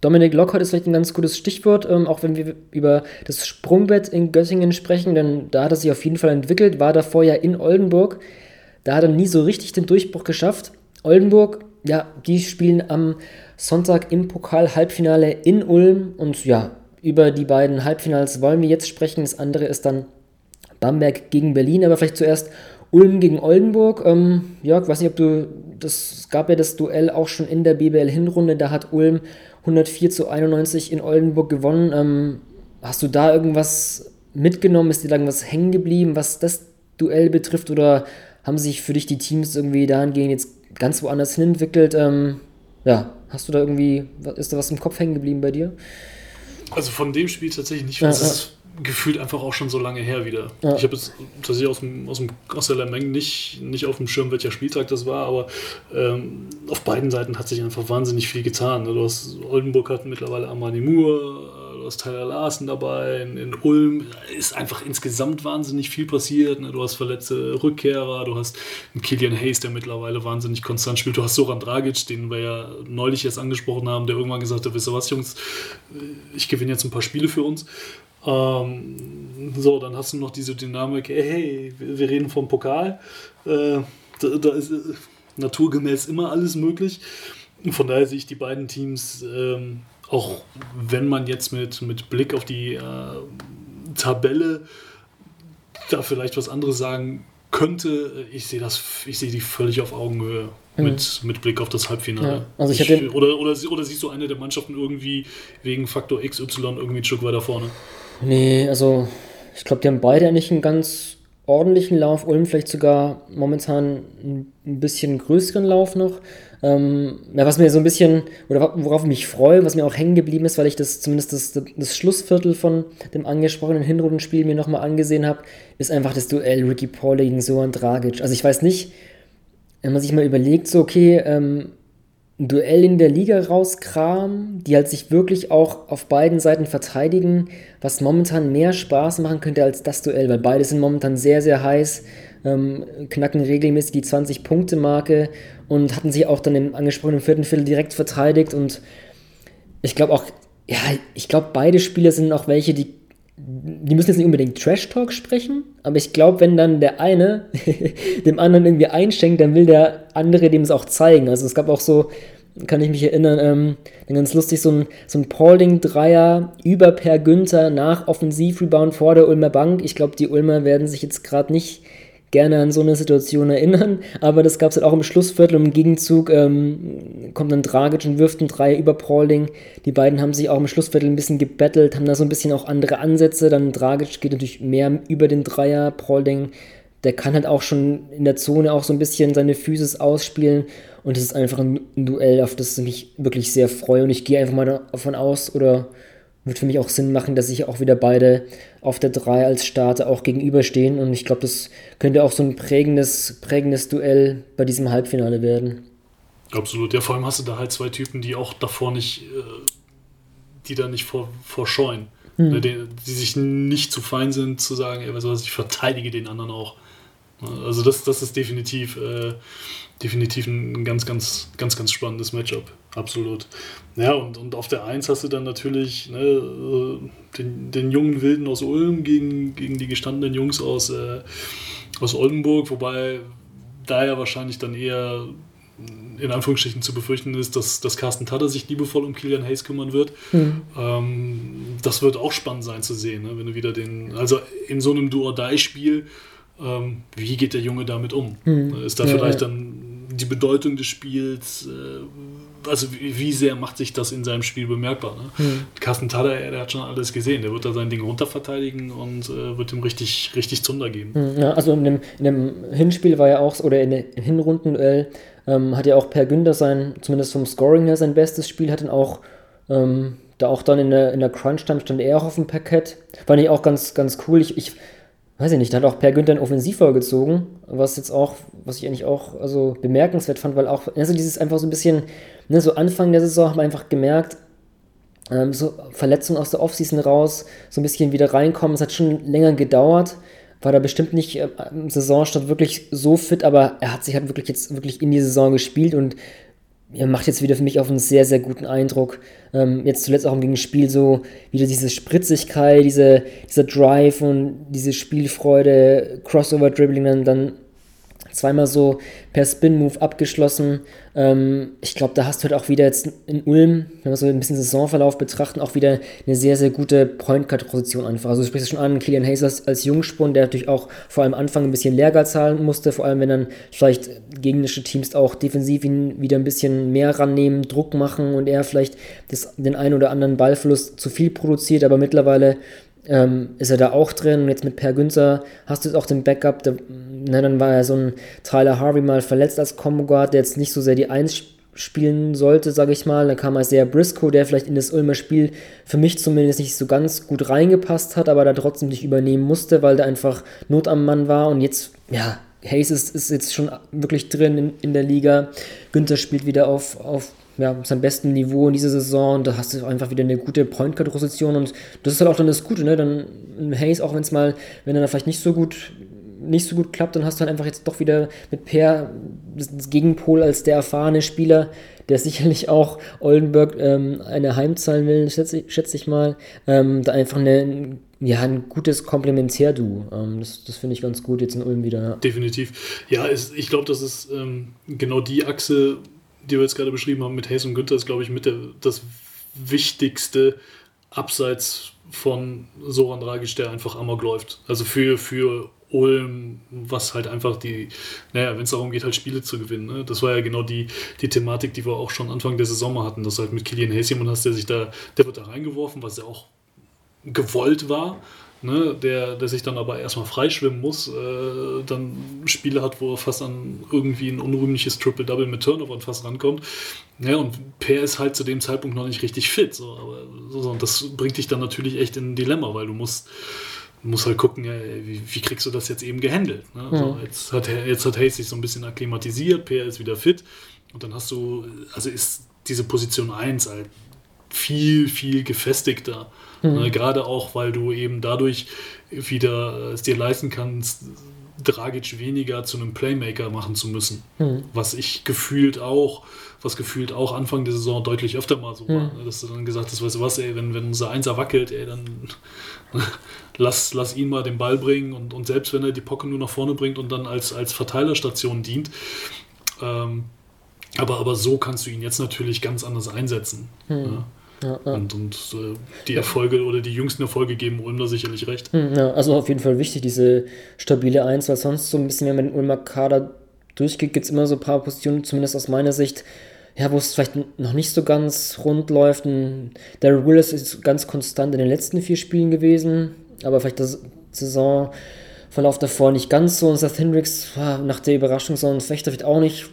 S1: Dominik Lockhart ist vielleicht ein ganz gutes Stichwort, ähm, auch wenn wir über das Sprungbett in Göttingen sprechen, denn da hat er sich auf jeden Fall entwickelt, war davor ja in Oldenburg. Da hat er nie so richtig den Durchbruch geschafft. Oldenburg, ja, die spielen am Sonntag im Pokal-Halbfinale in Ulm und ja, über die beiden Halbfinals wollen wir jetzt sprechen. Das andere ist dann Bamberg gegen Berlin, aber vielleicht zuerst Ulm gegen Oldenburg. Ähm, Jörg, weiß nicht, ob du, das gab ja das Duell auch schon in der BBL-Hinrunde, da hat Ulm 104 zu 91 in Oldenburg gewonnen. Ähm, hast du da irgendwas mitgenommen? Ist dir da irgendwas hängen geblieben, was das Duell betrifft? Oder haben sich für dich die Teams irgendwie dahingehend jetzt ganz woanders hin entwickelt? Ähm, ja, hast du da irgendwie, ist da was im Kopf hängen geblieben bei dir?
S2: Also von dem Spiel tatsächlich nicht. Ja, ja gefühlt einfach auch schon so lange her wieder. Ja. Ich habe jetzt tatsächlich aus, dem, aus, dem, aus der Lemeng nicht, nicht auf dem Schirm, welcher Spieltag das war, aber ähm, auf beiden Seiten hat sich einfach wahnsinnig viel getan. Du hast Oldenburg hat mittlerweile Armani Moore, du hast Tyler Larsen dabei, in, in, Ulm ist einfach insgesamt wahnsinnig viel passiert. Ne? Du hast verletzte Rückkehrer, du hast einen Killian Hayes, der mittlerweile wahnsinnig konstant spielt. Du hast Soran Dragic, den wir ja neulich jetzt angesprochen haben, der irgendwann gesagt hat, wisst ihr was, Jungs, ich gewinne jetzt ein paar Spiele für uns. Ähm, so, dann hast du noch diese Dynamik, hey, wir reden vom Pokal. Äh, da, da, ist äh, naturgemäß immer alles möglich. Von daher sehe ich die beiden Teams, ähm, auch wenn man jetzt mit, mit Blick auf die äh, Tabelle da vielleicht was anderes sagen könnte, ich sehe das, ich sehe die völlig auf Augenhöhe mhm. mit, mit Blick auf das Halbfinale. Ja, also ich ich, oder, oder, oder siehst du eine der Mannschaften irgendwie wegen Faktor XY irgendwie ein Stück weiter vorne?
S1: Nee, also ich glaube, die haben beide eigentlich einen ganz ordentlichen Lauf. Ulm vielleicht sogar momentan ein bisschen größeren Lauf noch. Ähm, ja, was mir so ein bisschen, oder worauf ich mich freue, was mir auch hängen geblieben ist, weil ich das zumindest das, das Schlussviertel von dem angesprochenen Hinrundenspiel mir nochmal angesehen habe, ist einfach das Duell Ricky Paul gegen Sohan Dragic. Also ich weiß nicht, wenn man sich mal überlegt, so okay, ähm, ein Duell in der Liga rauskramen, die halt sich wirklich auch auf beiden Seiten verteidigen, was momentan mehr Spaß machen könnte als das Duell, weil beide sind momentan sehr, sehr heiß, ähm, knacken regelmäßig die 20-Punkte-Marke und hatten sich auch dann im angesprochenen vierten Viertel direkt verteidigt und ich glaube auch, ja, ich glaube, beide Spieler sind auch welche, die die müssen jetzt nicht unbedingt Trash-Talk sprechen, aber ich glaube, wenn dann der eine dem anderen irgendwie einschenkt, dann will der andere dem es auch zeigen. Also es gab auch so, kann ich mich erinnern, ähm, ganz lustig, so ein, so ein Paulding-Dreier über Per Günther nach Offensiv-Rebound vor der Ulmer Bank. Ich glaube, die Ulmer werden sich jetzt gerade nicht gerne an so eine Situation erinnern, aber das gab es halt auch im Schlussviertel. Im Gegenzug ähm, kommt dann Dragic und wirft einen Dreier über Paulding. Die beiden haben sich auch im Schlussviertel ein bisschen gebettelt, haben da so ein bisschen auch andere Ansätze. Dann Dragic geht natürlich mehr über den Dreier. Paulding, der kann halt auch schon in der Zone auch so ein bisschen seine Physis ausspielen. Und es ist einfach ein Duell, auf das ich mich wirklich sehr freue. Und ich gehe einfach mal davon aus, oder wird für mich auch Sinn machen, dass sich auch wieder beide auf der 3 als Starter auch gegenüberstehen. Und ich glaube, das könnte auch so ein prägendes, prägendes Duell bei diesem Halbfinale werden.
S2: Absolut, ja, vor allem hast du da halt zwei Typen, die auch davor nicht, äh, die da nicht vor, vorscheuen. Hm. Ne, die, die, sich nicht zu fein sind, zu sagen, ey, was, ich verteidige den anderen auch. Also das, das ist definitiv, äh, definitiv ein ganz, ganz, ganz, ganz spannendes Matchup. Absolut. Ja, und, und auf der 1 hast du dann natürlich ne, äh, den, den jungen Wilden aus Ulm gegen, gegen die gestandenen Jungs aus, äh, aus Oldenburg, wobei da ja wahrscheinlich dann eher in Anführungsstrichen zu befürchten ist, dass, dass Carsten Tatter sich liebevoll um Kilian Hayes kümmern wird. Mhm. Ähm, das wird auch spannend sein zu sehen, ne? wenn du wieder den, also in so einem Do-or-Die-Spiel, ähm, wie geht der Junge damit um? Mhm. Ist da ja, vielleicht ja. dann die Bedeutung des Spiels, äh, also wie, wie, sehr macht sich das in seinem Spiel bemerkbar? Ne? Mhm. Carsten Tatter, der hat schon alles gesehen, der wird da sein Ding runterverteidigen und äh, wird ihm richtig, richtig Zunder geben.
S1: Mhm, ja, also in dem, in dem Hinspiel war ja auch, oder in der Hinrundenduell ähm, hat ja auch Per Günther sein, zumindest vom Scoring her, sein bestes Spiel, hat dann auch ähm, da auch dann in der, in der Crunch-Time stand er auch auf dem Parkett. Fand ich auch ganz, ganz cool. Ich, ich weiß ich nicht, da hat auch Per Günther einen Offensivfall gezogen, was jetzt auch, was ich eigentlich auch also bemerkenswert fand, weil auch, also dieses einfach so ein bisschen, ne, so Anfang der Saison haben wir einfach gemerkt, ähm, so Verletzungen aus der Offseason raus, so ein bisschen wieder reinkommen. Es hat schon länger gedauert, war da bestimmt nicht äh, im Saisonstart wirklich so fit, aber er hat sich halt wirklich jetzt wirklich in die Saison gespielt und er macht jetzt wieder für mich auf einen sehr, sehr guten Eindruck. Ähm, jetzt zuletzt auch im Gegenspiel so wieder diese Spritzigkeit, diese, dieser Drive und diese Spielfreude, Crossover-Dribbling dann, dann zweimal so per Spin-Move abgeschlossen. Ähm, ich glaube, da hast du halt auch wieder jetzt in Ulm, wenn wir so ein bisschen Saisonverlauf betrachten, auch wieder eine sehr, sehr gute Point-Guard-Position einfach. Also du sprichst schon an, Kilian Hayes als, Jungspund, der natürlich auch vor allem am Anfang ein bisschen Lehrgeld zahlen musste, vor allem wenn dann vielleicht gegnerische Teams auch defensiv ihn wieder ein bisschen mehr rannehmen, Druck machen und er vielleicht das, den einen oder anderen Ballverlust zu viel produziert, aber mittlerweile ähm, ist er da auch drin. Und jetzt mit Per Günzer hast du jetzt auch den Backup. Der, ne, dann war ja so ein Tyler Harvey mal verletzt als Combo Guard, der jetzt nicht so sehr die Eins spielen sollte, sage ich mal. Dann kam Isaiah Briscoe, der vielleicht in das Ulmer Spiel für mich zumindest nicht so ganz gut reingepasst hat, aber da trotzdem nicht übernehmen musste, weil da einfach Not am Mann war. Und jetzt, ja, Hayes ist, ist jetzt schon wirklich drin in, in der Liga. Günther spielt wieder auf, auf ja, seinem besten Niveau in dieser Saison da hast du einfach wieder eine gute Point Guard Position und das ist halt auch dann das Gute, ne? Dann Hayes, auch wenn es mal, wenn er vielleicht nicht so gut nicht so gut klappt, dann hast du halt einfach jetzt doch wieder mit Per das Gegenpol als der erfahrene Spieler, der sicherlich auch Oldenburg ähm, eine Heimzahlen will, schätze, schätze ich mal, ähm, da einfach eine, ja, ein gutes Komplementärduo. Ähm, das das finde ich ganz gut jetzt in Ulm wieder.
S2: Definitiv. Ja, es, ich glaube, das ist ähm, genau die Achse, die wir jetzt gerade beschrieben haben mit Hayes und Günther, ist, glaube ich, mit der, das Wichtigste abseits von Soran Dragic, der einfach amok läuft. Also für, für Ulm, was halt einfach die, naja, wenn es darum geht, halt Spiele zu gewinnen. Ne? Das war ja genau die, die Thematik, die wir auch schon Anfang der Saison hatten, dass halt mit Kilian Hayes jemand hast, der sich da, der wird da reingeworfen, was ja auch gewollt war ne, der, der sich dann aber erstmal freischwimmen muss, äh, dann Spiele hat, wo er fast an irgendwie ein unrühmliches Triple-Double mit Turnover fast rankommt. Ja, und Per ist halt zu dem Zeitpunkt noch nicht richtig fit. So, aber, so, und das bringt dich dann natürlich echt in ein Dilemma, weil du musst, musst halt gucken, ja, wie, wie, kriegst du das jetzt eben gehandelt. Ne? Mhm. So, jetzt, hat, jetzt hat Hayes sich so ein bisschen akklimatisiert, Per ist wieder fit. Und dann hast du, also ist diese Position 1 halt viel, viel gefestigter. Mhm. Ne, gerade auch, weil du eben dadurch wieder es dir leisten kannst, Dragic weniger zu einem Playmaker machen zu müssen. Mhm. Was ich gefühlt auch, was gefühlt auch Anfang der Saison deutlich öfter mal so mhm. war. Ne, dass du dann gesagt hast, weißt du was, ey, wenn, wenn unser Einser wackelt, ey, dann lass, lass ihn mal den Ball bringen und, und selbst wenn er die Pocken nur nach vorne bringt und dann als, als Verteilerstation dient, ähm, aber, aber so kannst du ihn jetzt natürlich ganz anders einsetzen. Mhm. Ja. Ja, ja. Und, und äh, die Erfolge oder die jüngsten Erfolge geben Ulm da sicherlich recht.
S1: Hm, ja, also auf jeden Fall wichtig, diese stabile Eins, weil sonst so ein bisschen, wenn man den Ulmer Kader durchgeht, gibt es immer so ein paar Positionen, zumindest aus meiner Sicht, ja, wo es vielleicht noch nicht so ganz rund läuft. Daryl Willis ist ganz konstant in den letzten vier Spielen gewesen, aber vielleicht das Saisonverlauf davor nicht ganz so. Und Seth Hendricks war nach der Überraschung so ein Fechter vielleicht auch nicht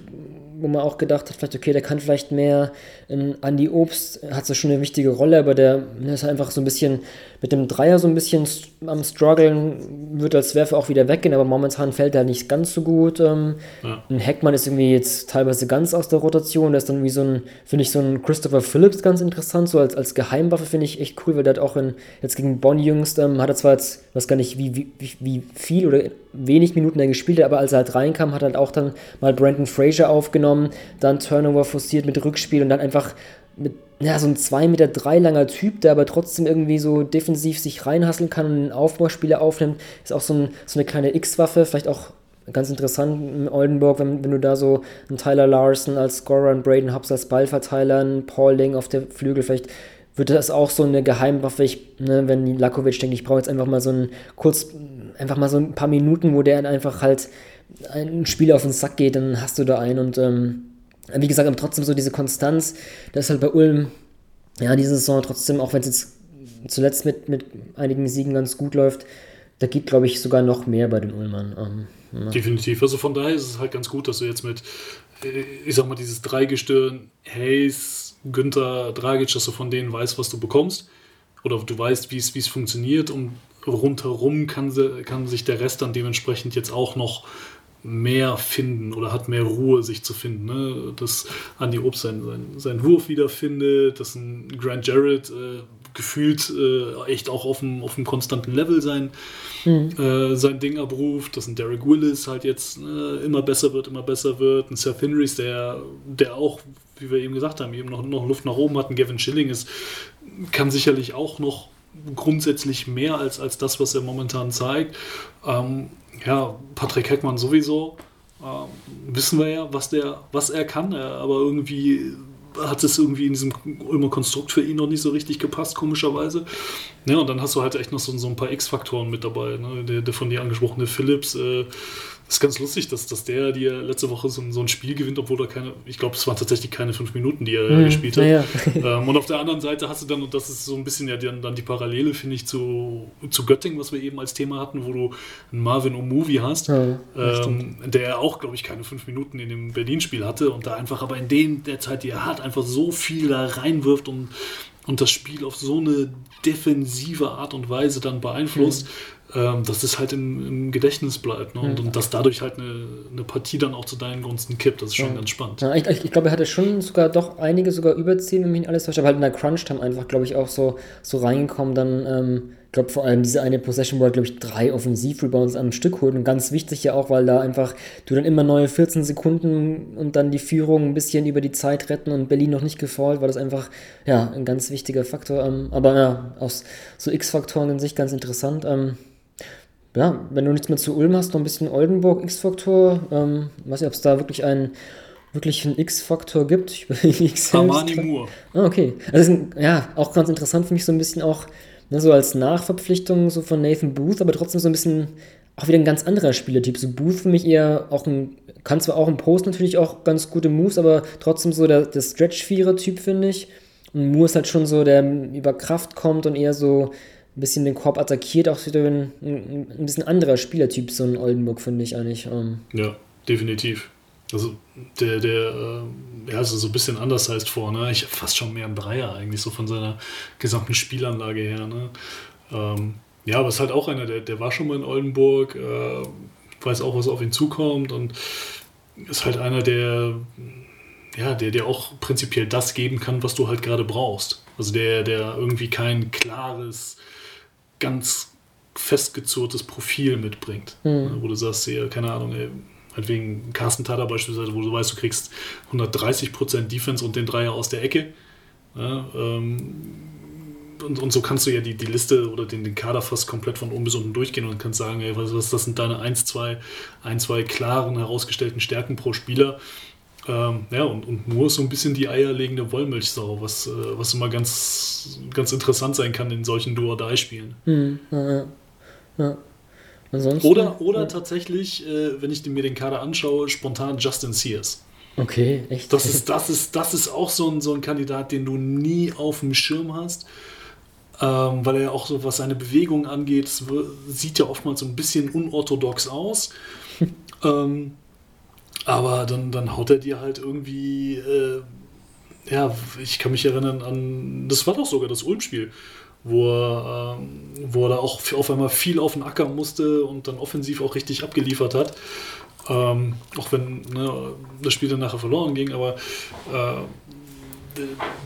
S1: wo man auch gedacht hat, vielleicht, okay, der kann vielleicht mehr. Ähm, Andy Obst hat so schon eine wichtige Rolle, aber der, der ist einfach so ein bisschen mit dem Dreier so ein bisschen am struggeln, wird als Werfer auch wieder weggehen, aber momentan fällt er nicht ganz so gut. Ähm, ja. Ein Heckmann ist irgendwie jetzt teilweise ganz aus der Rotation, der ist dann wie so ein, finde ich, so ein Christopher Phillips ganz interessant, so als, als Geheimwaffe finde ich echt cool, weil der hat auch in, jetzt gegen Bonn jüngst, ähm, hat er zwar jetzt, weiß gar nicht, wie, wie, wie viel oder wenig Minuten er gespielt hat, aber als er halt reinkam, hat er halt auch dann mal Brandon Fraser aufgenommen, dann Turnover forciert mit Rückspiel und dann einfach mit ja, so ein 2,3 Meter drei langer Typ, der aber trotzdem irgendwie so defensiv sich reinhasseln kann und einen Aufbauspieler aufnimmt, ist auch so, ein, so eine kleine X-Waffe, vielleicht auch ganz interessant in Oldenburg, wenn, wenn du da so einen Tyler Larson als Scorer, einen Braden Hobbs als Ballverteiler, einen Paulding auf der Flügel, vielleicht wird das auch so eine Geheimwaffe, ich, ne, wenn Lakovic denkt, ich brauche jetzt einfach mal so ein kurz, einfach mal so ein paar Minuten, wo der einfach halt ein Spiel auf den Sack geht, dann hast du da einen und ähm, wie gesagt, aber trotzdem so diese Konstanz, das ist halt bei Ulm, ja, diese Saison trotzdem, auch wenn es jetzt zuletzt mit, mit einigen Siegen ganz gut läuft, da geht, glaube ich, sogar noch mehr bei den Ulmern.
S2: Ähm, ja. Definitiv. Also von daher ist es halt ganz gut, dass du jetzt mit, äh, ich sag mal, dieses Dreigestirn, Hayes, Günther, Dragic, dass du von denen weißt, was du bekommst. Oder du weißt, wie es funktioniert und rundherum kann, sie, kann sich der Rest dann dementsprechend jetzt auch noch mehr finden oder hat mehr Ruhe, sich zu finden. Ne? Dass Andy Obst seinen, seinen, seinen Wurf wiederfindet, dass ein Grant Jarrett äh, gefühlt äh, echt auch auf einem, auf einem konstanten Level sein, mhm. äh, sein Ding abruft, dass ein Derek Willis halt jetzt äh, immer besser wird, immer besser wird, ein Seth Henrys, der, der auch, wie wir eben gesagt haben, eben noch, noch Luft nach oben hat, ein Gavin Schilling ist, kann sicherlich auch noch grundsätzlich mehr als, als das, was er momentan zeigt. Ähm, ja, Patrick Heckmann sowieso. Ähm, wissen wir ja, was, der, was er kann, aber irgendwie hat es irgendwie in diesem Ulmer Konstrukt für ihn noch nicht so richtig gepasst, komischerweise. Ja, und dann hast du halt echt noch so, so ein paar X-Faktoren mit dabei. Ne? Der, der, von dir angesprochene Phillips, äh, ist ganz lustig, dass, dass der dir letzte Woche so, so ein Spiel gewinnt, obwohl er keine, ich glaube, es waren tatsächlich keine fünf Minuten, die er mhm, gespielt hat. Ja. Ähm, und auf der anderen Seite hast du dann, und das ist so ein bisschen ja dann, dann die Parallele, finde ich, zu, zu Göttingen, was wir eben als Thema hatten, wo du einen Marvin Omuvi hast, ja, ähm, der auch, glaube ich, keine fünf Minuten in dem Berlin-Spiel hatte und da einfach aber in dem der Zeit, die er hat, einfach so viel da reinwirft und und das Spiel auf so eine defensive Art und Weise dann beeinflusst, mhm ähm, dass es halt im, im Gedächtnis bleibt ne? und, ja. und, dass dadurch halt eine, eine, Partie dann auch zu deinen Gunsten kippt. Das ist schon ja. ganz spannend.
S1: Ja, ich, ich, glaube, er hatte schon sogar doch einige sogar überziehen, wenn mich nicht alles täuscht, aber halt in der Crunch-Time einfach, glaube ich, auch so, so reingekommen, dann. Ähm, glaube vor allem diese eine Possession, wo er, glaube ich, drei Offensiv-Rebounds am Stück holt. Und ganz wichtig ja auch, weil da einfach du dann immer neue 14 Sekunden und dann die Führung ein bisschen über die Zeit retten und Berlin noch nicht gefault, war das einfach, ja, ein ganz wichtiger Faktor. Ähm, aber ja, aus so X-Faktoren in sich ganz interessant. Ähm, ja, wenn du nichts mehr zu Ulm hast, noch ein bisschen Oldenburg X-Faktor. Ähm, weiß nicht, ob es da wirklich einen wirklichen X-Faktor gibt. Ich Armani Moore. Ah, okay. Also ja, auch ganz interessant für mich so ein bisschen auch ne, so als Nachverpflichtung so von Nathan Booth, aber trotzdem so ein bisschen auch wieder ein ganz anderer Spielertyp. So Booth für mich eher auch ein, kann zwar auch im Post natürlich auch ganz gute Moves, aber trotzdem so der, der Stretch-Vierer-Typ, finde ich. Und Moore ist halt schon so, der über Kraft kommt und eher so ein bisschen den Korb attackiert, auch wieder ein, ein, ein bisschen anderer Spielertyp, so ein Oldenburg, finde ich eigentlich. Ähm.
S2: Ja, definitiv. Also der, der, äh, ja, also so ein bisschen anders heißt vor, ne? Ich fast schon mehr ein Dreier eigentlich, so von seiner gesamten Spielanlage her, ne? Ähm, ja, aber ist halt auch einer, der, der war schon mal in Oldenburg, äh, weiß auch, was auf ihn zukommt und ist halt einer, der, ja, der dir auch prinzipiell das geben kann, was du halt gerade brauchst. Also der, der irgendwie kein klares ganz festgezurrtes Profil mitbringt. Mhm. Wo du sagst, ja, keine Ahnung, ey, halt wegen Carsten Tada beispielsweise, wo du weißt, du kriegst 130% Defense und den Dreier aus der Ecke. Ja, ähm, und, und so kannst du ja die, die Liste oder den, den Kader fast komplett von oben bis unten durchgehen und kannst sagen, ey, was, was das sind deine 1, 2, 1, 2 klaren, herausgestellten Stärken pro Spieler. Ähm, ja, und, und ist so ein bisschen die eierlegende Wollmilchsau, was, äh, was immer ganz, ganz interessant sein kann in solchen Do-or-Die-Spielen.
S1: Hm, ja, ja.
S2: Oder oder ja. tatsächlich, äh, wenn ich mir den Kader anschaue, spontan Justin Sears.
S1: Okay, echt?
S2: Das ist, das ist, das ist auch so ein, so ein Kandidat, den du nie auf dem Schirm hast. Ähm, weil er auch so, was seine Bewegung angeht, sieht ja oftmals so ein bisschen unorthodox aus. ähm, Aber dann, dann haut er dir halt irgendwie, äh, ja, ich kann mich erinnern an, das war doch sogar das Ulm-Spiel, wo er, ähm, wo er da auch auf einmal viel auf den Acker musste und dann offensiv auch richtig abgeliefert hat. Ähm, auch wenn ne, das Spiel dann nachher verloren ging, aber äh,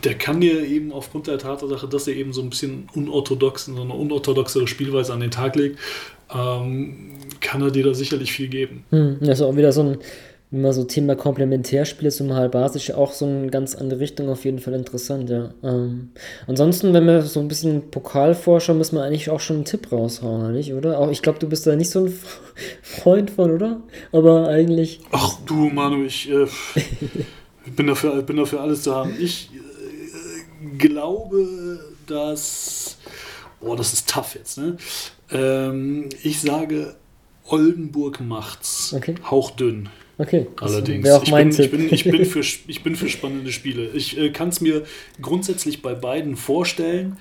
S2: der kann dir eben aufgrund der Tatsache, dass er eben so ein bisschen unorthodox, so eine unorthodoxere Spielweise an den Tag legt, ähm, kann er dir da sicherlich viel geben.
S1: Hm, das ist auch wieder so ein, wenn man so Thema Komplementärspiele ist, so halb basisch, auch so eine ganz andere Richtung auf jeden Fall interessant, ja. Ähm, ansonsten, wenn wir so ein bisschen Pokal vorschauen, müssen wir eigentlich auch schon einen Tipp raushauen, nicht, oder? Auch ich glaube, du bist da nicht so ein Freund von, oder? Aber eigentlich.
S2: Ach du, Manu, ich. Äh, Ich bin dafür, bin dafür alles zu haben. Ich äh, glaube, dass. Boah, das ist tough jetzt, ne? Ähm, ich sage, Oldenburg macht's.
S1: Okay.
S2: Hauchdünn.
S1: Okay.
S2: Allerdings.
S1: Auch
S2: ich,
S1: mein
S2: bin,
S1: Tipp.
S2: ich, bin, ich, bin für, ich bin für spannende Spiele. Ich äh, kann es mir grundsätzlich bei beiden vorstellen,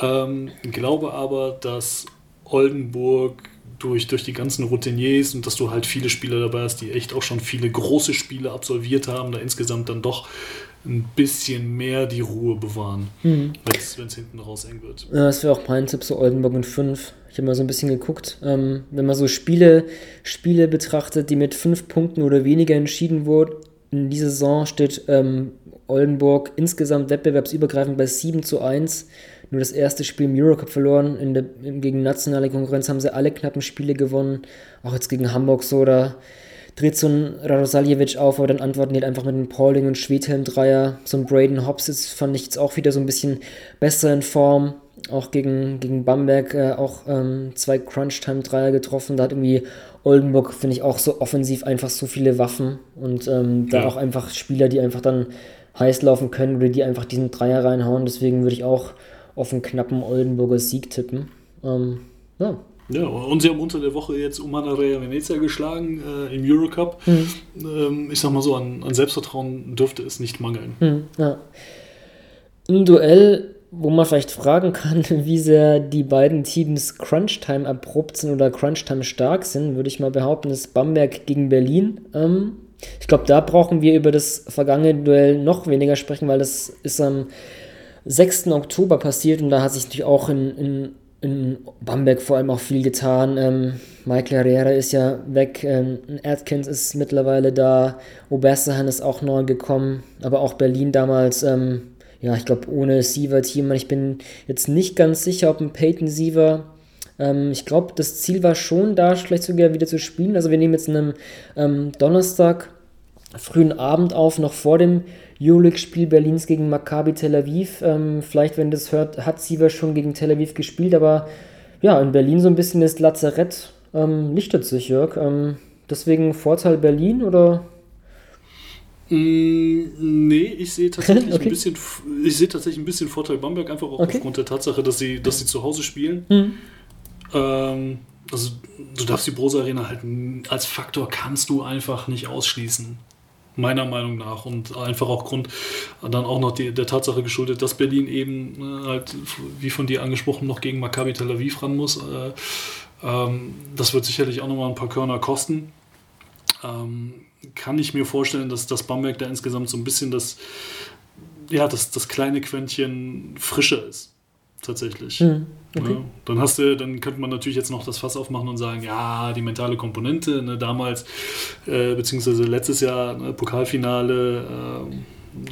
S2: ähm, glaube aber, dass Oldenburg durch, durch die ganzen Routiniers und dass du halt viele Spieler dabei hast, die echt auch schon viele große Spiele absolviert haben, da insgesamt dann doch ein bisschen mehr die Ruhe bewahren,
S1: Mhm.
S2: wenn es hinten raus eng wird.
S1: Ja, das wäre auch mein Tipp, so Oldenburg und 5. Ich habe mal so ein bisschen geguckt. Ähm, wenn man so Spiele, Spiele betrachtet, die mit 5 Punkten oder weniger entschieden wurden, in dieser Saison steht ähm, Oldenburg insgesamt wettbewerbsübergreifend bei 7 zu 1. Nur das erste Spiel im Eurocup verloren. In der, gegen nationale Konkurrenz haben sie alle knappen Spiele gewonnen. Auch jetzt gegen Hamburg so, da dreht so ein Radosaljevic auf, aber dann antworten die halt einfach mit einem Pauling und Schwedhelm Dreier. So ein Braden Hobbs ist, fand ich jetzt auch wieder so ein bisschen besser in Form. Auch gegen, gegen Bamberg äh, auch ähm, zwei Crunch-Time-Dreier getroffen. Da hat irgendwie Oldenburg, finde ich, auch so offensiv einfach so viele Waffen und ähm, da
S2: Ja.
S1: auch einfach Spieler, die einfach dann heiß laufen können oder die einfach diesen Dreier reinhauen. Deswegen würde ich auch auf einen knappen Oldenburger Sieg tippen. Ähm, ja.
S2: Ja, und sie haben unter der Woche jetzt Umana Real Venezia geschlagen äh, im Eurocup. Ähm, ich sag mal so, an, an Selbstvertrauen dürfte es nicht mangeln.
S1: Hm, ja. Im Duell, wo man vielleicht fragen kann, wie sehr die beiden Teams Crunchtime erprobt sind oder Crunchtime stark sind, würde ich mal behaupten, ist Bamberg gegen Berlin. Ähm, ich glaube, da brauchen wir über das vergangene Duell noch weniger sprechen, weil das ist am 6. Oktober passiert und da hat sich natürlich auch in, in, in Bamberg vor allem auch viel getan. Ähm, Michael Herrera ist ja weg, ähm, Atkins ist mittlerweile da, Obersahan ist auch neu gekommen, aber auch Berlin damals, ähm, ja, ich glaube ohne Siever-Team. Ich bin jetzt nicht ganz sicher, ob ein Peyton Siever ähm, ich glaube, das Ziel war schon da, vielleicht sogar wieder zu spielen. Also wir nehmen jetzt einen ähm, Donnerstag frühen Abend auf, noch vor dem Euroleague-Spiel Berlins gegen Maccabi Tel Aviv. Ähm, vielleicht, wenn das hört, hat Siever schon gegen Tel Aviv gespielt, aber ja, in Berlin so ein bisschen das Lazarett ähm, lichtet sich, Jörg. Ähm, deswegen Vorteil Berlin oder?
S2: Mm, nee, ich sehe tatsächlich
S1: Okay.
S2: ein bisschen, ich sehe tatsächlich ein bisschen Vorteil Bamberg, einfach auch
S1: Okay.
S2: aufgrund der Tatsache, dass sie, dass sie zu Hause spielen.
S1: Hm.
S2: Ähm, also du darfst die Brose Arena halt als Faktor kannst du einfach nicht ausschließen. Meiner Meinung nach. Und einfach aufgrund dann auch noch die, der Tatsache geschuldet, dass Berlin eben äh, halt, wie von dir angesprochen, noch gegen Maccabi Tel Aviv ran muss. Äh, ähm, das wird sicherlich auch nochmal ein paar Körner kosten. Ähm, kann ich mir vorstellen, dass das Bamberg da insgesamt so ein bisschen das, ja, das, das kleine Quäntchen frischer ist. Tatsächlich.
S1: Hm, okay.
S2: Ja, dann hast du, dann könnte man natürlich jetzt noch das Fass aufmachen und sagen, ja, die mentale Komponente, ne, damals, äh, beziehungsweise letztes Jahr, ne, Pokalfinale, ähm,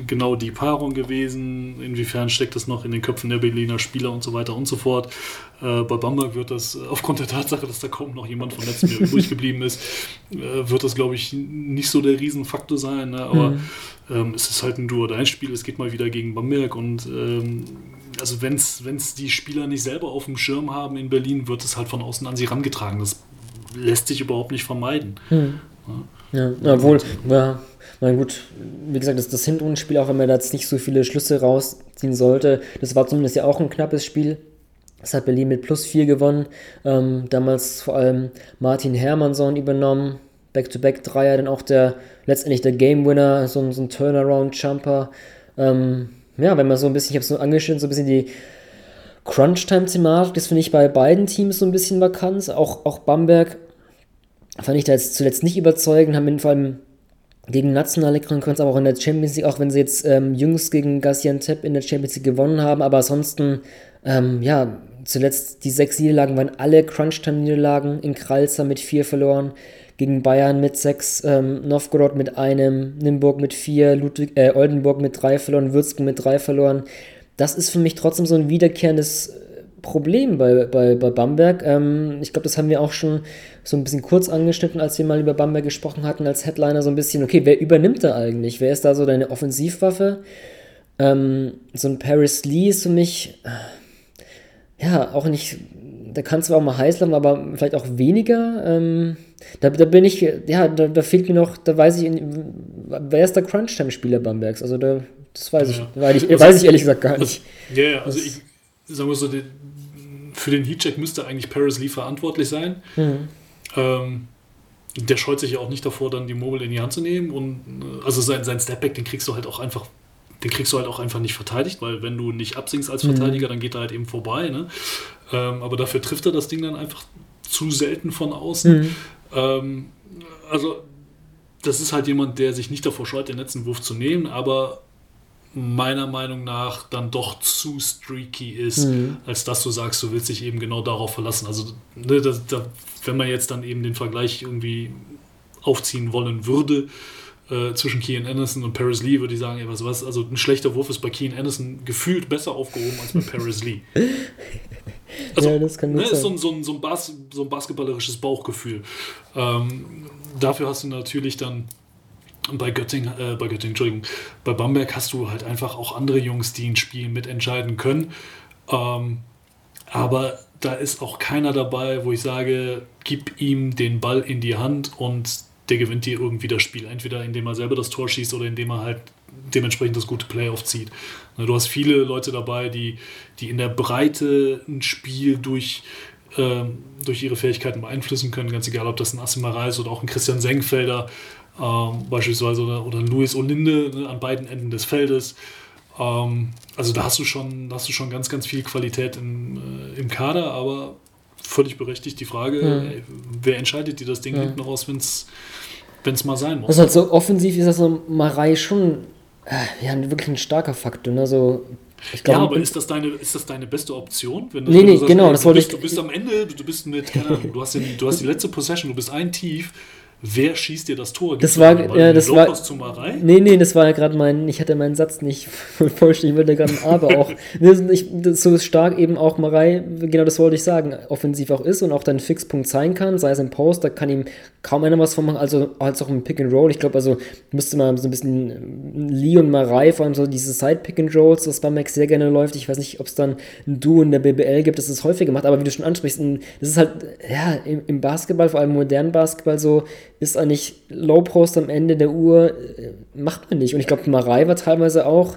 S2: genau die Paarung gewesen. Inwiefern steckt das noch in den Köpfen der Berliner Spieler und so weiter und so fort. Äh, bei Bamberg wird das, äh, aufgrund der Tatsache, dass da kaum noch jemand von letztem Jahr übrig geblieben ist, äh, wird das, glaube ich, nicht so der Riesenfaktor sein. Ne? Aber
S1: Mhm.
S2: ähm, es ist halt ein Duo-Dein-Spiel, es geht mal wieder gegen Bamberg und ähm, also wenn es die Spieler nicht selber auf dem Schirm haben in Berlin, wird es halt von außen an sie rangetragen. Das lässt sich überhaupt nicht vermeiden.
S1: Hm. Ja, obwohl, ja, na gut, wie gesagt, das, das Hinrundenspiel, auch wenn man da jetzt nicht so viele Schlüsse rausziehen sollte, das war zumindest ja auch ein knappes Spiel. Das hat Berlin mit plus 4 gewonnen. Ähm, damals vor allem Martin Hermansson übernommen. Back-to-Back-Dreier, dann auch der letztendlich der Game-Winner, so, ein- so ein Turnaround-Jumper. Ähm, ja, wenn man so ein bisschen, ich habe so angeschnitten, so ein bisschen die Crunch-Time-Thematik, das finde ich bei beiden Teams so ein bisschen vakant. Auch, auch Bamberg fand ich da jetzt zuletzt nicht überzeugend, haben vor allem gegen nationale Konkurrenz, aber auch in der Champions League, auch wenn sie jetzt ähm, jüngst gegen Gaziantep in der Champions League gewonnen haben, aber ansonsten, ähm, ja, zuletzt die sechs Niederlagen waren alle Crunch-Time-Niederlagen in Kralzer mit vier verloren, gegen Bayern mit sechs, ähm, Novgorod mit einem, Nimburg mit vier, Ludwig, äh, Oldenburg mit drei verloren, Würzburg mit drei verloren. Das ist für mich trotzdem so ein wiederkehrendes Problem bei, bei, bei Bamberg. Ähm, ich glaube, das haben wir auch schon so ein bisschen kurz angeschnitten, als wir mal über Bamberg gesprochen hatten, als Headliner so ein bisschen, okay, wer übernimmt da eigentlich? Wer ist da so deine Offensivwaffe? Ähm, so ein Paris Lee ist für mich, äh, ja, auch nicht, der kann zwar auch mal heiß laufen, aber vielleicht auch weniger. Ähm, da, da bin ich, ja, da, da fehlt mir noch, da weiß ich, wer ist der Crunch-Time-Spieler Bambergs? Also da, das weiß ja. ich, weiß ich, also, weiß ich ehrlich gesagt gar nicht.
S2: Ja, ja also ich, sagen wir so, die, für den Heatcheck müsste eigentlich Paris Lee verantwortlich sein. Mhm. Ähm, der scheut sich ja auch nicht davor, dann die Mobile in die Hand zu nehmen. Und äh, also sein, sein Stepback, den kriegst du halt auch einfach, den kriegst du halt auch einfach nicht verteidigt, weil wenn du nicht absinkst als mhm. Verteidiger, mhm. dann geht er halt eben vorbei. Ne? Ähm, aber dafür trifft er das Ding dann einfach zu selten von außen. Mhm. Ähm, also das ist halt jemand, der sich nicht davor scheut, den letzten Wurf zu nehmen, aber meiner Meinung nach dann doch zu streaky ist, mhm. als dass du sagst, du willst dich eben genau darauf verlassen. Also, ne, das, da, wenn man jetzt dann eben den Vergleich irgendwie aufziehen wollen würde, äh, zwischen Kean Anderson und Paris Lee, würde ich sagen, ey, was, was, also ein schlechter Wurf ist bei Kean Anderson gefühlt besser aufgehoben als bei Paris Lee. Also, ja, das kann ne, ist so ein, so, ein, so, ein Bas so ein basketballerisches Bauchgefühl. Ähm, dafür hast du natürlich dann bei Göttingen, äh, bei Göttingen, Entschuldigung, bei Bamberg hast du halt einfach auch andere Jungs, die in Spielen mitentscheiden können. Ähm, aber da ist auch keiner dabei, wo ich sage, gib ihm den Ball in die Hand und der gewinnt dir irgendwie das Spiel. Entweder indem er selber das Tor schießt oder indem er halt dementsprechend das gute Playoff zieht. Ne, du hast viele Leute dabei, die, die in der Breite ein Spiel durch, ähm, durch ihre Fähigkeiten beeinflussen können, ganz egal, ob das ein Assimarai ist oder auch ein Christian Senkfelder, ähm, beispielsweise oder, oder Luis Olinde ne, an beiden Enden des Feldes. Ähm, also da hast du schon, hast du schon ganz, ganz viel Qualität im, äh, im Kader, aber völlig berechtigt die Frage, mhm. ey, wer entscheidet dir das Ding mhm. hinten raus, wenn es mal sein muss.
S1: Also halt so offensiv ist das so Marei schon ja, wirklich ein starker Faktor. Ne? So,
S2: Glaub, ja, aber ist das deine, ist das deine beste Option?
S1: Wenn nee, nee, sagst, genau, das wollte
S2: ich. Du bist am Ende, du bist mit, keine Ahnung, du hast, den, du hast die letzte Possession, du bist ein Tief, Wer schießt dir das Tor?
S1: Gibt's das war, ja, das war, nee, nee, das war ja gerade mein, ich hatte meinen Satz nicht vollständig, ich wollte gerade ein Aber auch, ich, so stark eben auch Marei, genau das wollte ich sagen, offensiv auch ist und auch dein Fixpunkt sein kann, sei es im Post, da kann ihm kaum einer was von machen, also als auch im Pick and Roll, ich glaube, also müsste man so ein bisschen Lee und Marei, vor allem so diese Side Pick and Rolls, das bei Max sehr gerne läuft, ich weiß nicht, ob es dann ein Duo in der BBL gibt, das ist häufig gemacht, aber wie du schon ansprichst, das ist halt, ja, im, im Basketball, vor allem modernen Basketball so, ist eigentlich Low Post am Ende der Uhr, äh, macht man nicht. Und ich glaube, Marei war teilweise auch,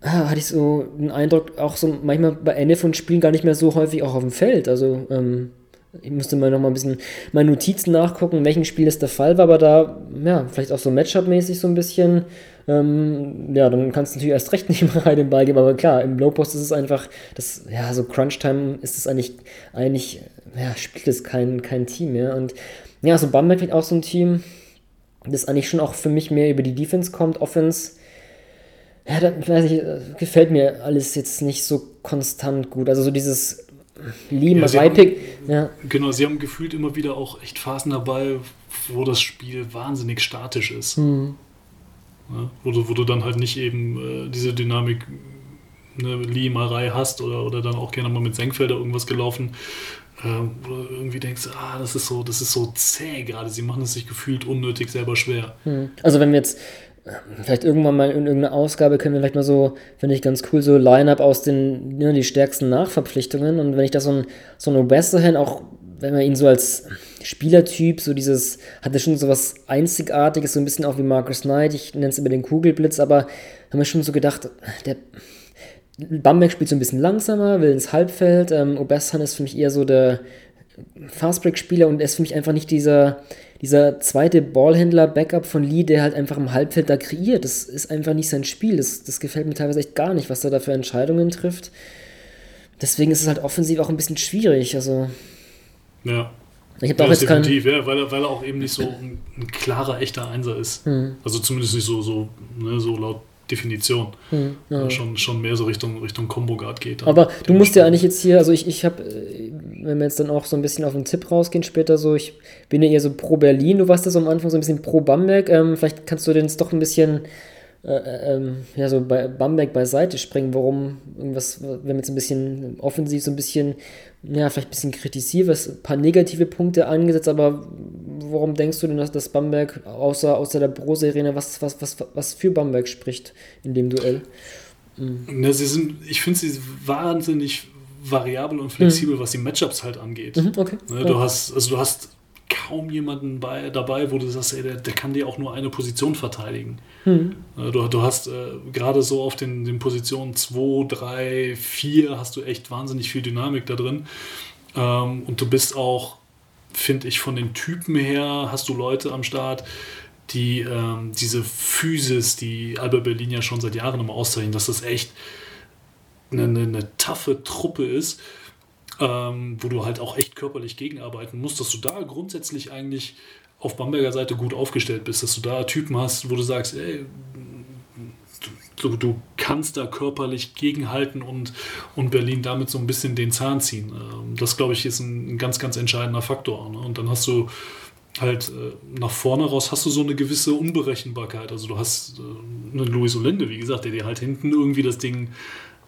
S1: ah, hatte ich so den Eindruck, auch so manchmal bei Ende von Spielen gar nicht mehr so häufig auch auf dem Feld. Also, ähm, ich musste mal noch mal ein bisschen meine Notizen nachgucken, in welchem Spiel das der Fall war, aber da, ja, vielleicht auch so Matchup-mäßig so ein bisschen, ähm, ja, dann kannst du natürlich erst recht nicht mal den Ball geben, aber klar, im Low-Post ist es einfach, das, ja, so Crunch-Time ist es eigentlich, eigentlich, ja, spielt es kein, kein Team mehr und ja, so Bamberg vielleicht auch so ein Team, das eigentlich schon auch für mich mehr über die Defense kommt. Offense, ja, da, weiß ich, gefällt mir alles jetzt nicht so konstant gut. Also so dieses Lima ja, Pick.
S2: Ja. Genau, sie haben gefühlt immer wieder auch echt Phasen dabei, wo das Spiel wahnsinnig statisch ist. Mhm. Ja, wo, du, wo du dann halt nicht eben äh, diese Dynamik ne, Lee Marei hast oder, oder dann auch gerne mal mit Senkfelder irgendwas gelaufen, wo du irgendwie denkst, ah, das ist so, das ist so zäh gerade. Sie machen es sich gefühlt unnötig selber schwer.
S1: Hm. Also wenn wir jetzt äh, vielleicht irgendwann mal in irgendeiner Ausgabe können wir vielleicht mal so, finde ich ganz cool, so Line-Up aus den, ne, die stärksten Nachverpflichtungen und wenn ich da so ein, so ein Westerhan auch, wenn man ihn so als Spielertyp, so dieses, hatte schon so was Einzigartiges, so ein bisschen auch wie Marcus Knight, ich nenne es über den Kugelblitz, aber haben wir schon so gedacht, der Bamberg spielt so ein bisschen langsamer, will ins Halbfeld. Ähm, Obessan ist für mich eher so der Fastbreak-Spieler und er ist für mich einfach nicht dieser, dieser zweite Ballhändler-Backup von Lee, der halt einfach im Halbfeld da kreiert. Das ist einfach nicht sein Spiel. Das, das gefällt mir teilweise echt gar nicht, was er da für Entscheidungen trifft. Deswegen ist es halt offensiv auch ein bisschen schwierig. Also.
S2: Ja.
S1: Ich habe
S2: Ja,
S1: auch jetzt keinen.
S2: definitiv, ja, weil, er, weil er auch eben nicht so ein, ein klarer, echter Einser ist.
S1: Hm.
S2: Also zumindest nicht so, so, ne, so laut Definition. Ja, schon, schon mehr so Richtung, Richtung Combo Guard geht.
S1: Hm, Aber du musst ja eigentlich jetzt hier, also ich, ich habe, wenn wir jetzt dann auch so ein bisschen auf den Tipp rausgehen später, so, ich bin ja eher so pro Berlin, du warst ja so am Anfang so ein bisschen pro Bamberg, ähm, vielleicht kannst du den jetzt doch ein bisschen, äh, ähm, ja, so bei Bamberg beiseite springen, warum irgendwas, wir haben jetzt ein bisschen offensiv so ein bisschen, ja, vielleicht ein bisschen kritisiert, was, ein paar negative Punkte angesetzt, aber warum denkst du denn, dass, dass Bamberg außer, außer der Brose-Arena, was, was, was, was für Bamberg spricht in dem Duell?
S2: Ne, sie sind, ich finde sie wahnsinnig variabel und flexibel, was die Matchups halt angeht.
S1: Mhm, okay.
S2: Ne, du hast, also du hast kaum jemanden bei, dabei, wo du sagst, ey, der, der kann dir auch nur eine Position verteidigen.
S1: Mhm.
S2: Du, du hast äh, gerade so auf den, den Positionen 2, 3, 4 hast du echt wahnsinnig viel Dynamik da drin. Ähm, und du bist auch, finde ich, von den Typen her, hast du Leute am Start, die ähm, diese Physis, die Alba Berlin ja schon seit Jahren immer auszeichnen, dass das echt eine, eine, eine taffe Truppe ist, ähm, wo du halt auch echt körperlich gegenarbeiten musst, dass du da grundsätzlich eigentlich auf Bamberger Seite gut aufgestellt bist, dass du da Typen hast, wo du sagst, ey, du, du kannst da körperlich gegenhalten und, und Berlin damit so ein bisschen den Zahn ziehen. Ähm, Das, glaube ich, ist ein, ein ganz, ganz entscheidender Faktor. Ne? Und dann hast du halt äh, nach vorne raus hast du so eine gewisse Unberechenbarkeit. Also du hast äh, einen Luis Olinde, wie gesagt, der dir halt hinten irgendwie das Ding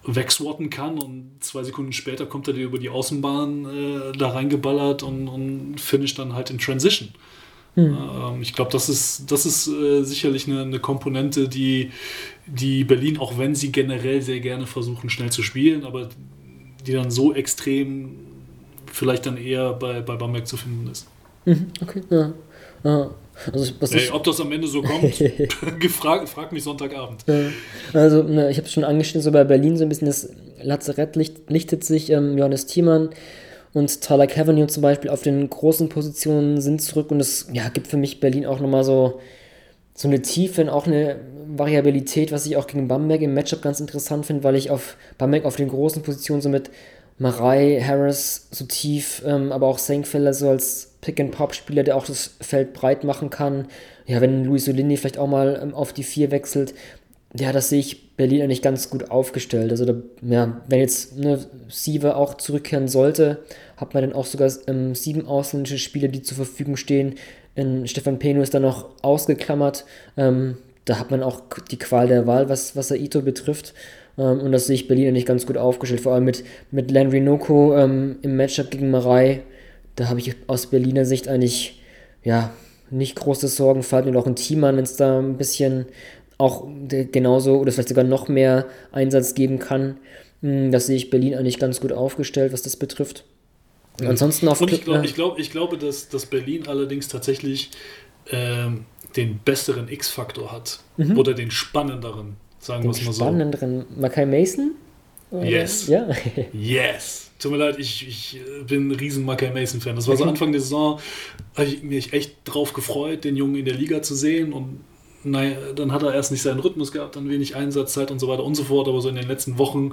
S2: wegswatten kann und zwei Sekunden später kommt er dir über die Außenbahn äh, da reingeballert und, und finisht dann halt in Transition. Ähm, ich glaube, das ist, das ist äh, sicherlich eine, eine Komponente, die, die Berlin, auch wenn sie generell sehr gerne versuchen, schnell zu spielen, aber die dann so extrem vielleicht dann eher bei, bei Bamberg zu finden ist.
S1: Okay, ja. ja. Also, was
S2: Ey,
S1: ich,
S2: ob das am Ende so kommt, gefragt, frag mich Sonntagabend.
S1: also ne, ich habe es schon angeschnitten, so bei Berlin so ein bisschen das Lazarett licht, lichtet sich. Ähm, Johannes Thiemann und Tyler Cavanaugh zum Beispiel auf den großen Positionen sind zurück und es ja, gibt für mich Berlin auch nochmal so, so eine Tiefe und auch eine Variabilität, was ich auch gegen Bamberg im Matchup ganz interessant finde, weil ich auf Bamberg auf den großen Positionen so mit Marei, Harris so tief, ähm, aber auch Senkfelder so als Pick-and-Pop-Spieler, der auch das Feld breit machen kann. Ja, wenn Luis Olindi vielleicht auch mal ähm, auf die 4 wechselt, ja, das sehe ich Berlin eigentlich ganz gut aufgestellt. Also, da, ja, wenn jetzt ne, Sieve auch zurückkehren sollte, hat man dann auch sogar ähm, sieben ausländische Spieler, die zur Verfügung stehen. Ähm, Stefan Peno ist da noch ausgeklammert. Ähm, da hat man auch die Qual der Wahl, was, was Aito betrifft. Ähm, und das sehe ich Berlin eigentlich ganz gut aufgestellt. Vor allem mit, mit Landry Noko ähm, im Matchup gegen Marei. Da habe ich aus Berliner Sicht eigentlich, ja, nicht große Sorgen, allem und auch ein Team an, wenn es da ein bisschen auch genauso oder vielleicht sogar noch mehr Einsatz geben kann. Hm, Das sehe ich Berlin eigentlich ganz gut aufgestellt, was das betrifft. Ansonsten auf
S2: Und ich, glaub,
S1: ja.
S2: ich, glaub, ich glaube, dass, dass Berlin allerdings tatsächlich ähm, den besseren X-Faktor hat. Oder den spannenderen, sagen wir
S1: Mhm.
S2: es mal so.
S1: spannenderen Mackay Mason? Oder?
S2: Yes.
S1: Ja.
S2: Yes. Tut mir leid, ich, ich äh, bin ein riesen Mackay Mason-Fan. Das war so Anfang der Saison, habe ich mich echt drauf gefreut, den Jungen in der Liga zu sehen. Und naja, dann hat er erst nicht seinen Rhythmus gehabt, dann wenig Einsatzzeit und so weiter und so fort. Aber so in den letzten Wochen,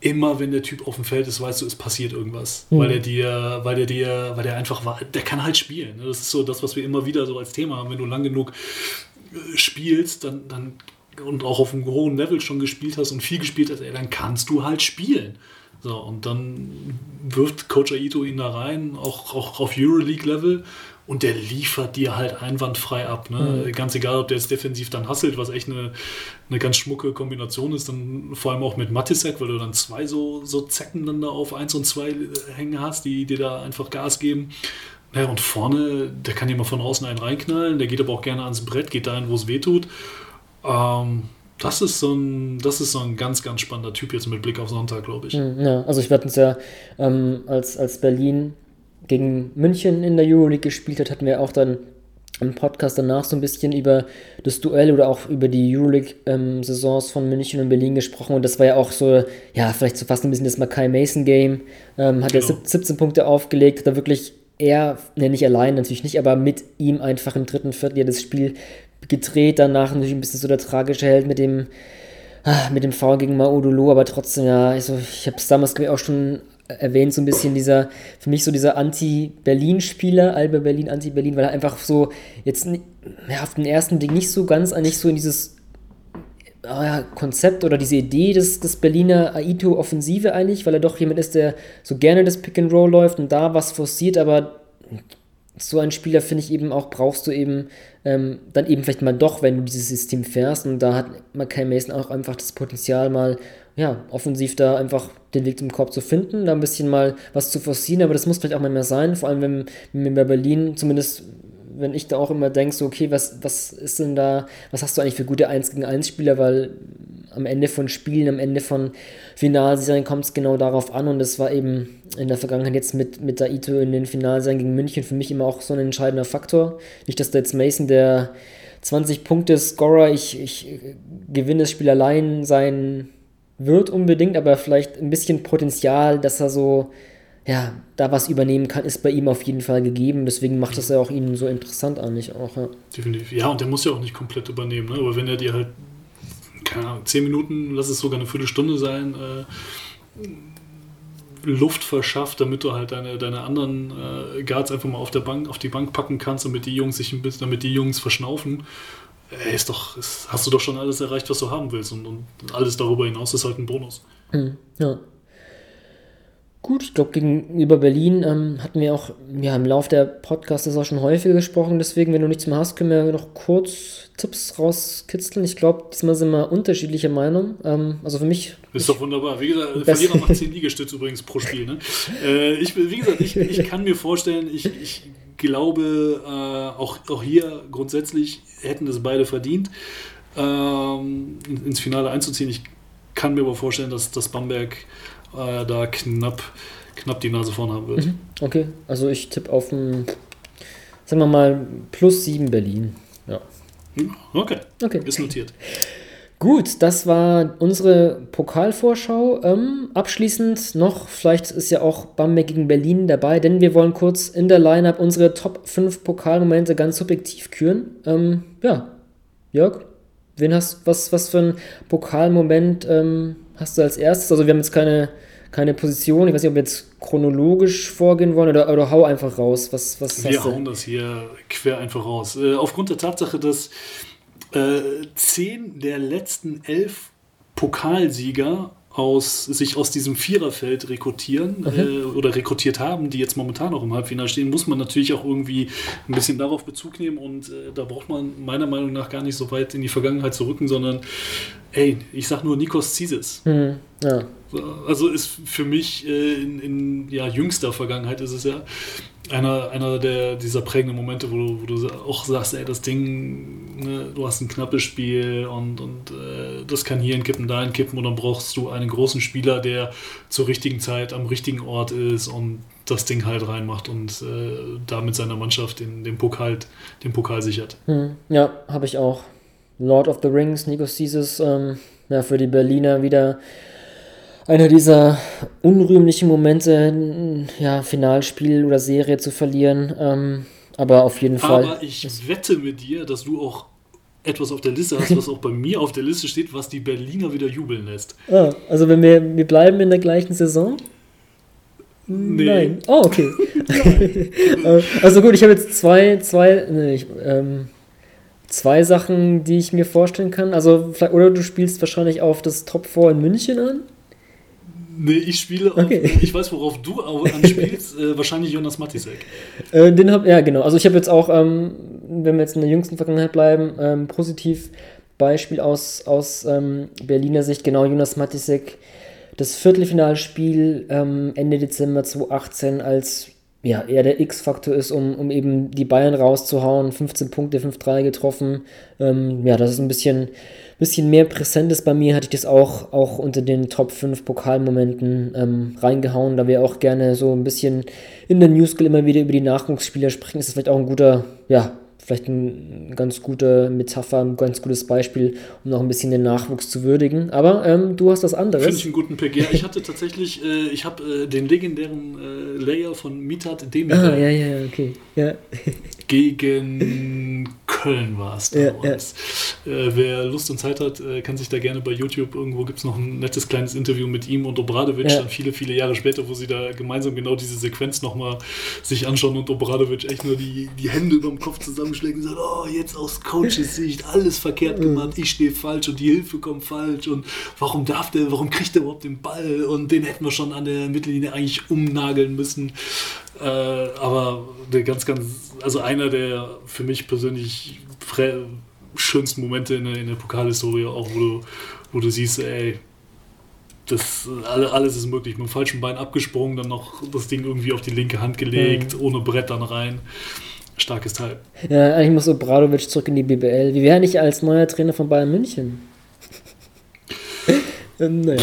S2: immer wenn der Typ auf dem Feld ist, weißt du, es passiert irgendwas. Weil er dir, weil er dir, weil er einfach war, der kann halt spielen. ne? Das ist so das, was wir immer wieder so als Thema haben. Wenn du lang genug äh, spielst, dann, dann und auch auf einem hohen Level schon gespielt hast und viel gespielt hast, ey, dann kannst du halt spielen. So, und dann wirft Coach Aito ihn da rein, auch, auch auf Euroleague-Level, und der liefert dir halt einwandfrei ab. Ne? Ganz egal, ob der jetzt defensiv dann hasselt, was echt eine, eine ganz schmucke Kombination ist, dann vor allem auch mit Matisek, weil du dann zwei so, so Zecken dann da auf 1 und 2 hängen hast, die dir da einfach Gas geben. Naja, und vorne, der kann dir mal von außen einen reinknallen, der geht aber auch gerne ans Brett, geht dahin, wo es weh tut. Ähm, das ist so ein, das ist so ein ganz, ganz spannender Typ jetzt mit Blick auf Sonntag, glaube ich.
S1: Ja, also ich werde uns ja, ähm, als, als Berlin gegen München in der Euroleague gespielt hat, hatten wir auch dann im Podcast danach so ein bisschen über das Duell oder auch über die Euroleague-Saisons von München und Berlin gesprochen. Und das war ja auch so, ja, vielleicht so fast ein bisschen das Mackay Mason-Game. Ähm, hat
S2: Genau.
S1: ja 17 Punkte aufgelegt, hat da wirklich er, ne, nicht allein, natürlich nicht, aber mit ihm einfach im dritten Viertel ja das Spiel gedreht. Danach natürlich ein bisschen so der tragische Held mit dem, ah, mit dem Foul gegen Maudolo, aber trotzdem, ja, also ich habe es damals ich, auch schon erwähnt, so ein bisschen dieser, für mich so dieser Anti-Berlin-Spieler, Alba Berlin, Anti-Berlin, weil er einfach so jetzt ja, auf den ersten Ding nicht so ganz eigentlich so in dieses oh ja, Konzept oder diese Idee des, des Berliner Aito-Offensive eigentlich, weil er doch jemand ist, der so gerne das Pick and Roll läuft und da was forciert, aber so einen Spieler finde ich eben auch, brauchst du eben ähm, dann eben vielleicht mal doch, wenn du dieses System fährst. Und da hat Mackay Mason auch einfach das Potenzial mal, ja, offensiv da einfach den Weg zum Korb zu finden, da ein bisschen mal was zu forcieren, aber das muss vielleicht auch mal mehr sein, vor allem wenn, wenn wir bei Berlin zumindest wenn ich da auch immer denke, so, okay, was, was ist denn da, was hast du eigentlich für gute 1 gegen 1 Spieler, weil am Ende von Spielen, am Ende von Finalserien kommt es genau darauf an und das war eben in der Vergangenheit jetzt mit, mit Daito in den Finalserien gegen München für mich immer auch so ein entscheidender Faktor. Nicht, dass da jetzt Mason der 20 Punkte Scorer, ich, ich gewinne das Spiel allein sein wird unbedingt, aber vielleicht ein bisschen Potenzial, dass er so ja, da was übernehmen kann, ist bei ihm auf jeden Fall gegeben. Deswegen macht das ja auch ihn so interessant eigentlich auch. Ja.
S2: Definitiv. Ja, und der muss ja auch nicht komplett übernehmen. Ne? Aber wenn er dir halt, keine Ahnung, 10 Minuten, lass es sogar eine Viertelstunde sein, äh, Luft verschafft, damit du halt deine, deine anderen äh, Guards einfach mal auf der Bank, auf die Bank packen kannst, damit die Jungs sich ein bisschen, damit die Jungs verschnaufen, ey, ist doch, ist, hast du doch schon alles erreicht, was du haben willst. Und, und alles darüber hinaus ist halt ein Bonus.
S1: Mhm, ja. Gut, ich glaube, gegenüber Berlin ähm, hatten wir auch ja, im Laufe der Podcasts auch schon häufiger gesprochen. Deswegen, wenn du nichts mehr hast, können wir noch kurz Tipps rauskitzeln. Ich glaube, diesmal sind wir unterschiedlicher Meinung. Ähm, also für mich.
S2: Ist doch wunderbar. Wie gesagt, Verlierer macht 10 Liegestütze übrigens pro Spiel. Ne? Äh, ich, wie gesagt, ich, ich kann mir vorstellen, ich, ich glaube, äh, auch, auch hier grundsätzlich hätten das beide verdient, ähm, ins Finale einzuziehen. Ich kann mir aber vorstellen, dass, dass Bamberg äh, da knapp, knapp die Nase vorn haben wird. Mhm.
S1: Okay, also ich tippe auf ein, sagen wir mal, plus 7 Berlin. Ja.
S2: Okay. okay. Ist notiert.
S1: Gut, das war unsere Pokalvorschau. Ähm, abschließend noch, vielleicht ist ja auch Bamberg gegen Berlin dabei, denn wir wollen kurz in der Lineup unsere Top 5 Pokalmomente ganz subjektiv küren. Ähm, ja, Jörg, wen hast, was, was für ein Pokalmoment ähm, hast du als erstes? Also wir haben jetzt keine, keine Position. Ich weiß nicht, ob wir jetzt chronologisch vorgehen wollen oder, oder hau einfach raus. Was, was
S2: wir hauen das hier quer einfach raus. Äh, aufgrund der Tatsache, dass äh, zehn der letzten elf Pokalsieger aus, sich aus diesem Viererfeld rekrutieren okay. äh, oder rekrutiert haben, die jetzt momentan noch im Halbfinale stehen, muss man natürlich auch irgendwie ein bisschen darauf Bezug nehmen und äh, da braucht man meiner Meinung nach gar nicht so weit in die Vergangenheit zu rücken, sondern ey, ich sag nur Nikos Zisis. Mhm. Ja. Also ist für mich äh, in, in ja, jüngster Vergangenheit ist es ja einer, einer der, dieser prägenden Momente, wo du, wo du auch sagst, ey, das Ding, ne, du hast ein knappes Spiel und, und äh, das kann hier kippen, da kippen und dann brauchst du einen großen Spieler, der zur richtigen Zeit am richtigen Ort ist und das Ding halt reinmacht und äh, da mit seiner Mannschaft den, den, Pokal, den Pokal sichert.
S1: Hm, ja, habe ich auch. Lord of the Rings, Nico Caesars, ähm, ja, für die Berliner wieder einer dieser unrühmlichen Momente, ja, Finalspiel oder Serie zu verlieren. Ähm, aber auf jeden Fall.
S2: Aber ich wette mit dir, dass du auch etwas auf der Liste hast, was auch bei mir auf der Liste steht, was die Berliner wieder jubeln lässt.
S1: Ah, also wenn wir, wir bleiben in der gleichen Saison? Nee. Nein. Oh, okay. also gut, ich habe jetzt zwei, zwei, nee, ich, ähm, zwei Sachen, die ich mir vorstellen kann. Also, oder du spielst wahrscheinlich auf das Top 4 in München an.
S2: Nee, ich spiele okay. auf, ich weiß, worauf du anspielst, äh, wahrscheinlich Jonas Matisek.
S1: Äh, den hab, ja, genau. Also ich habe jetzt auch, ähm, wenn wir jetzt in der jüngsten Vergangenheit bleiben, ähm, positiv Beispiel aus, aus ähm, Berliner Sicht, genau, Jonas Matisek, das Viertelfinalspiel ähm, Ende Dezember 2018 als ja, eher der X-Faktor ist, um, um eben die Bayern rauszuhauen. 15 Punkte, 5-3 getroffen. Ähm, ja, das ist ein bisschen bisschen mehr präsent ist bei mir, hatte ich das auch, auch unter den Top 5 Pokalmomenten ähm, reingehauen, da wir auch gerne so ein bisschen in der Newsgill immer wieder über die Nachwuchsspieler sprechen, ist das vielleicht auch ein guter, ja, vielleicht ein ganz guter Metapher, ein ganz gutes Beispiel, um noch ein bisschen den Nachwuchs zu würdigen. Aber ähm, du hast das andere.
S2: Finde ich einen guten Pick. Ja, ich hatte tatsächlich, äh, ich habe äh, den legendären äh, Layer von Mitat Demir.
S1: Ah, ja, ja, okay. Ja.
S2: gegen Köln war es damals. Ja, ja. Äh, wer Lust und Zeit hat, äh, kann sich da gerne bei YouTube, irgendwo gibt es noch ein nettes kleines Interview mit ihm und Obradovic, ja. dann viele, viele Jahre später, wo sie da gemeinsam genau diese Sequenz nochmal sich anschauen und Obradovic echt nur die, die Hände über dem Kopf zusammenschlägt und sagt, oh, jetzt aus Coaches Sicht, alles verkehrt gemacht, ich stehe falsch und die Hilfe kommt falsch und warum darf der, warum kriegt der überhaupt den Ball und den hätten wir schon an der Mittellinie eigentlich umnageln müssen. Äh, aber der ganz, ganz, also einer der für mich persönlich schönsten Momente in der, in der Pokalhistorie, auch wo du, wo du siehst, ey, das, alles ist möglich. Mit dem falschen Bein abgesprungen, dann noch das Ding irgendwie auf die linke Hand gelegt, mhm. ohne Brett dann rein. Starkes Teil.
S1: Ja, eigentlich muss Obradovic zurück in die BBL. Wie wäre nicht als neuer Trainer von Bayern München? ähm, naja.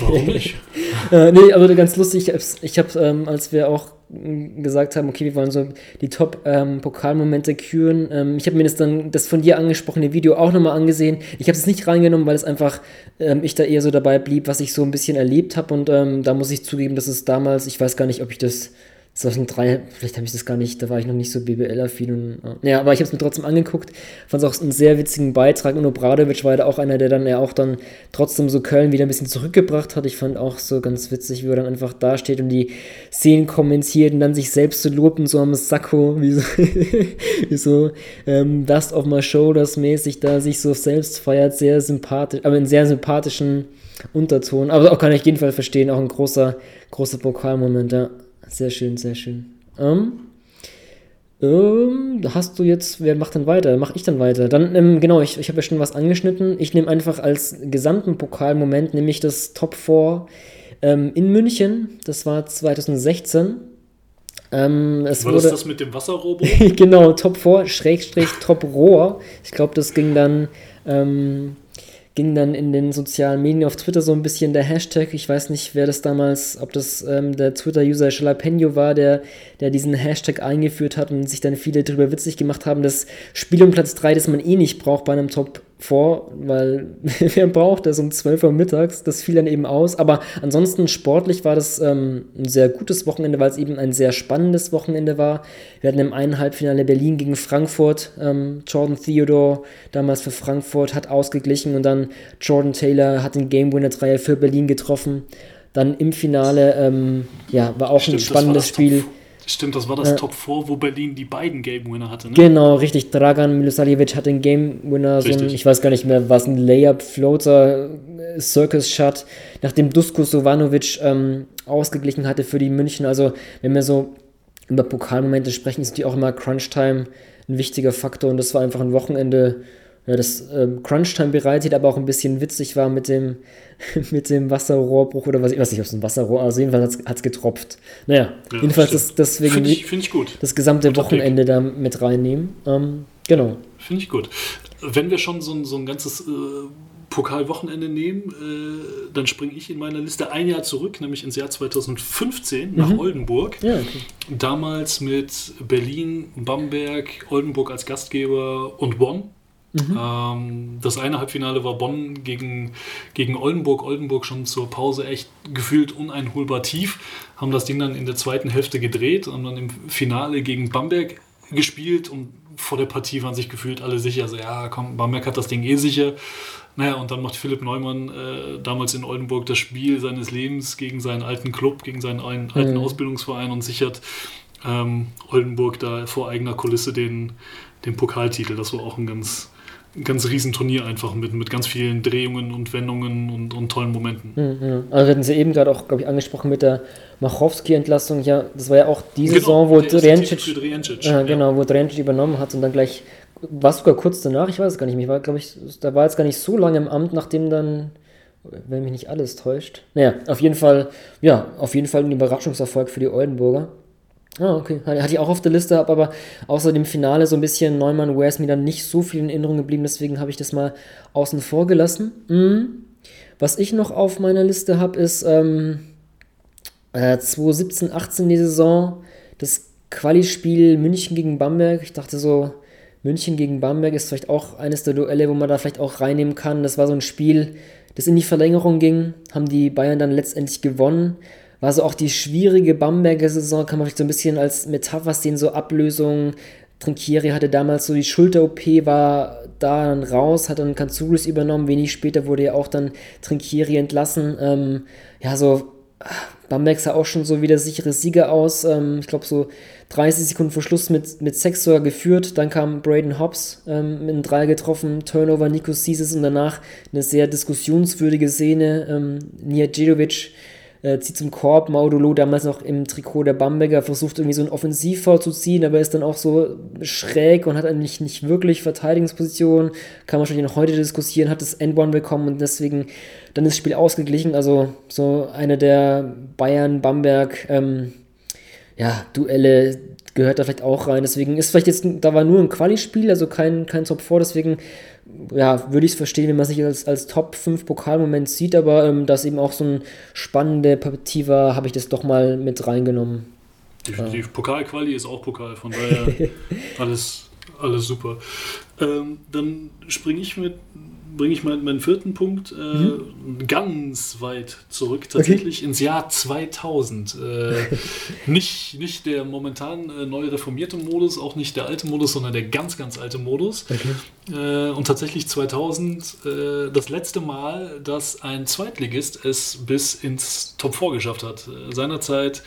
S2: Warum nicht?
S1: äh, nee, aber ganz lustig, ich habe, ähm, als wir auch gesagt haben, okay, wir wollen so die Top-Pokalmomente ähm, küren. Ähm, ich habe mir das dann, das von dir angesprochene Video auch nochmal angesehen. Ich habe es nicht reingenommen, weil es einfach, ähm, ich da eher so dabei blieb, was ich so ein bisschen erlebt habe. Und ähm, da muss ich zugeben, dass es damals, ich weiß gar nicht, ob ich das 2003, vielleicht habe ich das gar nicht, da war ich noch nicht so BBL-affin. Ja, aber ich habe es mir trotzdem angeguckt, fand es auch einen sehr witzigen Beitrag und Obradovic war da auch einer, der dann ja auch dann trotzdem so Köln wieder ein bisschen zurückgebracht hat. Ich fand auch so ganz witzig, wie er dann einfach da steht und die Szenen kommentiert und dann sich selbst so lobt und so am Sakko, wie so, wie so ähm, Dust of my Shoulders mäßig da sich so selbst feiert, sehr sympathisch, aber in sehr sympathischen Unterton. Aber auch kann ich jeden Fall verstehen, auch ein großer, großer Pokalmoment, ja. Sehr schön, sehr schön. Ähm, ähm, hast du jetzt, wer macht dann weiter? Mach ich dann weiter? Dann, ähm, genau, ich, ich habe ja schon was angeschnitten. Ich nehme einfach als gesamten Pokalmoment, nämlich das Top 4 ähm, in München. Das war 2016. Ähm, es
S2: war
S1: wurde,
S2: das das mit dem Wasserrobo?
S1: genau, Top 4, Schrägstrich Top Rohr. Ich glaube, das ging dann ähm, ging dann in den sozialen Medien auf Twitter so ein bisschen der Hashtag. Ich weiß nicht, wer das damals, ob das ähm, der Twitter-User Jalapeno war, der, der diesen Hashtag eingeführt hat und sich dann viele darüber witzig gemacht haben, das Spiel um Platz 3, das man eh nicht braucht bei einem Top vor, weil wer braucht das um 12 Uhr mittags? Das fiel dann eben aus. Aber ansonsten sportlich war das ähm, ein sehr gutes Wochenende, weil es eben ein sehr spannendes Wochenende war. Wir hatten im einen Halbfinale Berlin gegen Frankfurt. Ähm, Jordan Theodore, damals für Frankfurt, hat ausgeglichen und dann Jordan Taylor hat den Game Winner Dreier für Berlin getroffen. Dann im Finale, ähm, ja, war auch Stimmt, ein spannendes Spiel. Top
S2: Stimmt, das war das äh, Top 4, wo Berlin die beiden Game Winner hatte. Ne?
S1: Genau, richtig. Dragan Milosavljevic hat den Game Winner, so ein, ich weiß gar nicht mehr, was ein Layup, Floater, Circus Shot, nachdem Dusko Sovanovic ähm, ausgeglichen hatte für die München. Also, wenn wir so über Pokalmomente sprechen, ist die auch immer Crunch Time ein wichtiger Faktor und das war einfach ein Wochenende ja, das ähm, Crunch-Time bereitet, aber auch ein bisschen witzig war mit dem, mit dem Wasserrohrbruch oder was, ich weiß nicht, ob es ein Wasserrohr, also jedenfalls hat es getropft. Naja, ja, jedenfalls das, deswegen
S2: Finde ich, find ich, gut.
S1: das gesamte Guter Wochenende Blick. da mit reinnehmen. Ähm, genau.
S2: Finde ich gut. Wenn wir schon so ein, so ein ganzes äh, Pokalwochenende nehmen, äh, dann springe ich in meiner Liste ein Jahr zurück, nämlich ins Jahr 2015 nach mhm. Oldenburg. Ja, okay. Damals mit Berlin, Bamberg, Oldenburg als Gastgeber und Bonn Mhm. Ähm, das eine Halbfinale war Bonn gegen, gegen Oldenburg. Oldenburg schon zur Pause echt gefühlt uneinholbar tief. Haben das Ding dann in der zweiten Hälfte gedreht und dann im Finale gegen Bamberg gespielt und vor der Partie waren sich gefühlt alle sicher. Also ja, komm, Bamberg hat das Ding eh sicher. Naja, und dann macht Philipp Neumann äh, damals in Oldenburg das Spiel seines Lebens gegen seinen alten Club, gegen seinen alten mhm. Ausbildungsverein und sichert ähm, Oldenburg da vor eigener Kulisse den, den Pokaltitel. Das war auch ein ganz, ein ganz riesen Turnier einfach mit, mit ganz vielen Drehungen und Wendungen und, und tollen Momenten.
S1: Mhm. Also wir hatten sie eben gerade auch, glaube ich, angesprochen mit der Machowski-Entlassung. Ja, das war ja auch die genau, Saison, wo Driencic, äh, genau, wo Driencic übernommen hat und dann gleich, war es sogar kurz danach, ich weiß es gar nicht mehr, war, glaube ich, da war jetzt gar nicht so lange im Amt, nachdem dann wenn mich nicht alles täuscht. Naja, auf jeden Fall, ja, auf jeden Fall ein Überraschungserfolg für die Oldenburger. Ah, okay. Hatte ich auch auf der Liste, habe aber außer dem Finale so ein bisschen Neumann Ware ist mir dann nicht so viel in Erinnerung geblieben, deswegen habe ich das mal außen vor gelassen. Mhm. Was ich noch auf meiner Liste habe, ist ähm, äh, 2017, 18 die Saison, das Quali-Spiel München gegen Bamberg. Ich dachte so, München gegen Bamberg ist vielleicht auch eines der Duelle, wo man da vielleicht auch reinnehmen kann. Das war so ein Spiel, das in die Verlängerung ging, haben die Bayern dann letztendlich gewonnen war so auch die schwierige Bamberger Saison, kann man vielleicht so ein bisschen als Metapher sehen, so Ablösung, Trinkieri hatte damals so die Schulter-OP, war da dann raus, hat dann Kanzuris übernommen. Wenig später wurde ja auch dann Trinkieri entlassen. Ähm, ja, so Bamberg sah auch schon so wie der sichere Sieger aus. Ähm, ich glaube, so 30 Sekunden vor Schluss mit, mit Sex sogar geführt. Dann kam Braden Hobbs ähm, mit einem Dreier getroffen, Turnover Nico Sieses und danach eine sehr diskussionswürdige Szene. Ähm, Nia Djedovic äh, zieht zum Korb, Maudolo damals noch im Trikot der Bamberger versucht irgendwie so ein Offensivfoul zu ziehen, aber ist dann auch so schräg und hat eigentlich nicht wirklich Verteidigungsposition. Kann man wahrscheinlich noch heute diskutieren, hat das End-One bekommen und deswegen dann ist das Spiel ausgeglichen. Also so eine der Bayern-Bamberg ähm, ja, Duelle gehört da vielleicht auch rein. Deswegen ist vielleicht jetzt, da war nur ein Quali-Spiel, also kein, kein Top 4, deswegen ja, würde ich es verstehen, wenn man sich als, als Top 5 Pokalmoment sieht, aber ähm, das eben auch so ein spannende Partie war, habe ich das doch mal mit reingenommen.
S2: Definitiv. Ja. Pokalquali ist auch Pokal, von daher alles, alles super. Ähm, dann springe ich mit bringe ich meinen, meinen vierten Punkt äh, mhm. ganz weit zurück, tatsächlich okay. ins Jahr 2000. Äh, nicht, nicht der momentan äh, neu reformierte Modus, auch nicht der alte Modus, sondern der ganz, ganz alte Modus. Okay. Äh, und tatsächlich 2000 äh, das letzte Mal, dass ein Zweitligist es bis ins Top 4 geschafft hat. Äh, seinerzeit,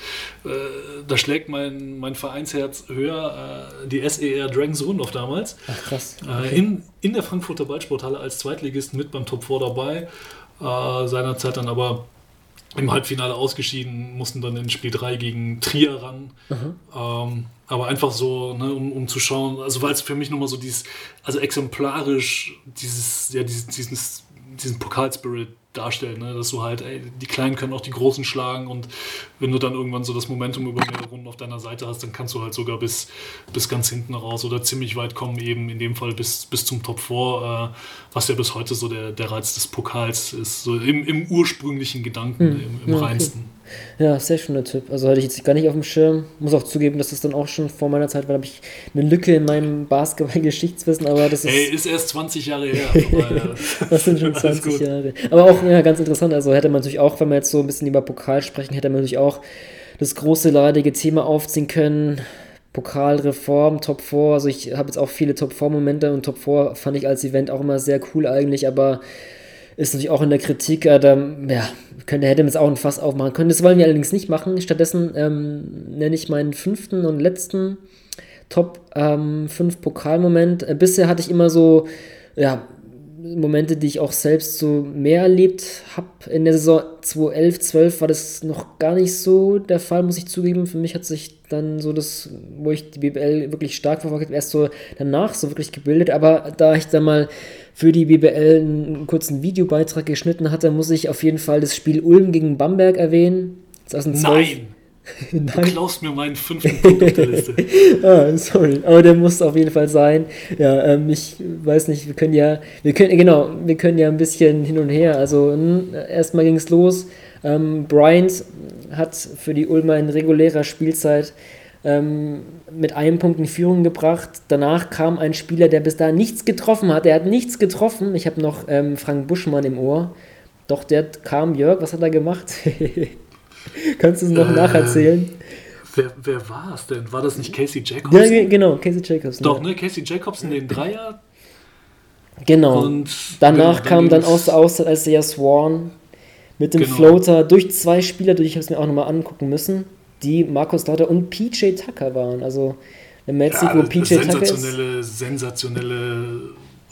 S2: da schlägt mein, mein Vereinsherz höher, die SER Dragons Rundhoff damals. Ach krass. Okay. in, in der Frankfurter Ballsporthalle als Zweitligist Zweitligisten mit beim Top 4 dabei. Äh, seinerzeit dann aber im Halbfinale ausgeschieden, mussten dann in Spiel 3 gegen Trier ran. Ähm, aber einfach so, ne, um, um zu schauen, also weil es für mich nochmal so dieses, also exemplarisch dieses, ja, dieses, dieses, diesen Pokalspirit darstellen, ne? dass du halt, ey, die Kleinen können auch die Großen schlagen und wenn du dann irgendwann so das Momentum über mehrere Runden auf deiner Seite hast, dann kannst du halt sogar bis, bis ganz hinten raus oder ziemlich weit kommen, eben in dem Fall bis, bis zum Top 4, äh, was ja bis heute so der, der Reiz des Pokals ist, so im, im ursprünglichen Gedanken, hm. im, im ja, reinsten.
S1: Ja, sehr schöner Tipp. Also hatte ich jetzt gar nicht auf dem Schirm. Muss auch zugeben, dass das dann auch schon vor meiner Zeit war. Da habe ich eine Lücke in meinem Basketball-Geschichtswissen, aber das ist.
S2: Ey, ist erst 20 Jahre her.
S1: das sind schon 20 Jahre. Aber auch ja, ganz interessant. Also hätte man natürlich auch, wenn wir jetzt so ein bisschen über Pokal sprechen, hätte man natürlich auch das große leidige Thema aufziehen können. Pokalreform, Top 4. Also ich habe jetzt auch viele Top 4-Momente und Top 4 fand ich als Event auch immer sehr cool eigentlich, aber ist natürlich auch in der Kritik, äh, da, ja, könnte, hätte man jetzt auch ein Fass aufmachen können. Das wollen wir allerdings nicht machen. Stattdessen ähm, nenne ich meinen fünften und letzten Top ähm, 5 Pokalmoment. Äh, bisher hatte ich immer so, ja, Momente, die ich auch selbst so mehr erlebt habe. In der Saison 2011, 12 war das noch gar nicht so der Fall, muss ich zugeben. Für mich hat sich dann so das, wo ich die BBL wirklich stark verfolgt habe, erst so danach so wirklich gebildet. Aber da ich dann mal für die BBL einen kurzen Videobeitrag geschnitten hatte, muss ich auf jeden Fall das Spiel Ulm gegen Bamberg erwähnen.
S2: 2012. Nein! Nein. Du klaust mir meinen fünften Punkt auf der Liste.
S1: ah, sorry. Aber der muss auf jeden Fall sein. Ja, ähm, ich weiß nicht, wir können ja, wir können, genau, wir können ja ein bisschen hin und her. Also hm, erstmal ging es los. Ähm, Bryant hat für die Ulmer in regulärer Spielzeit ähm, mit einem Punkt in Führung gebracht. Danach kam ein Spieler, der bis dahin nichts getroffen hat. Er hat nichts getroffen. Ich habe noch ähm, Frank Buschmann im Ohr. Doch der kam, Jörg, was hat er gemacht? Kannst du es noch äh, nacherzählen?
S2: Wer, wer war es denn? War das nicht Casey
S1: Jacobson? Ja, genau, Casey Jacobson.
S2: Doch, ne? Casey Jacobson, den Dreier.
S1: Genau. Und danach genau, kam dann aus der Auszeit als der Swan mit dem genau. Floater durch zwei Spieler, durch ich habe es mir auch nochmal angucken müssen die Markus Lauter und PJ Tucker waren. Also
S2: der Metzig, ja, wo PJ sensationelle, Tucker ist. Sensationelle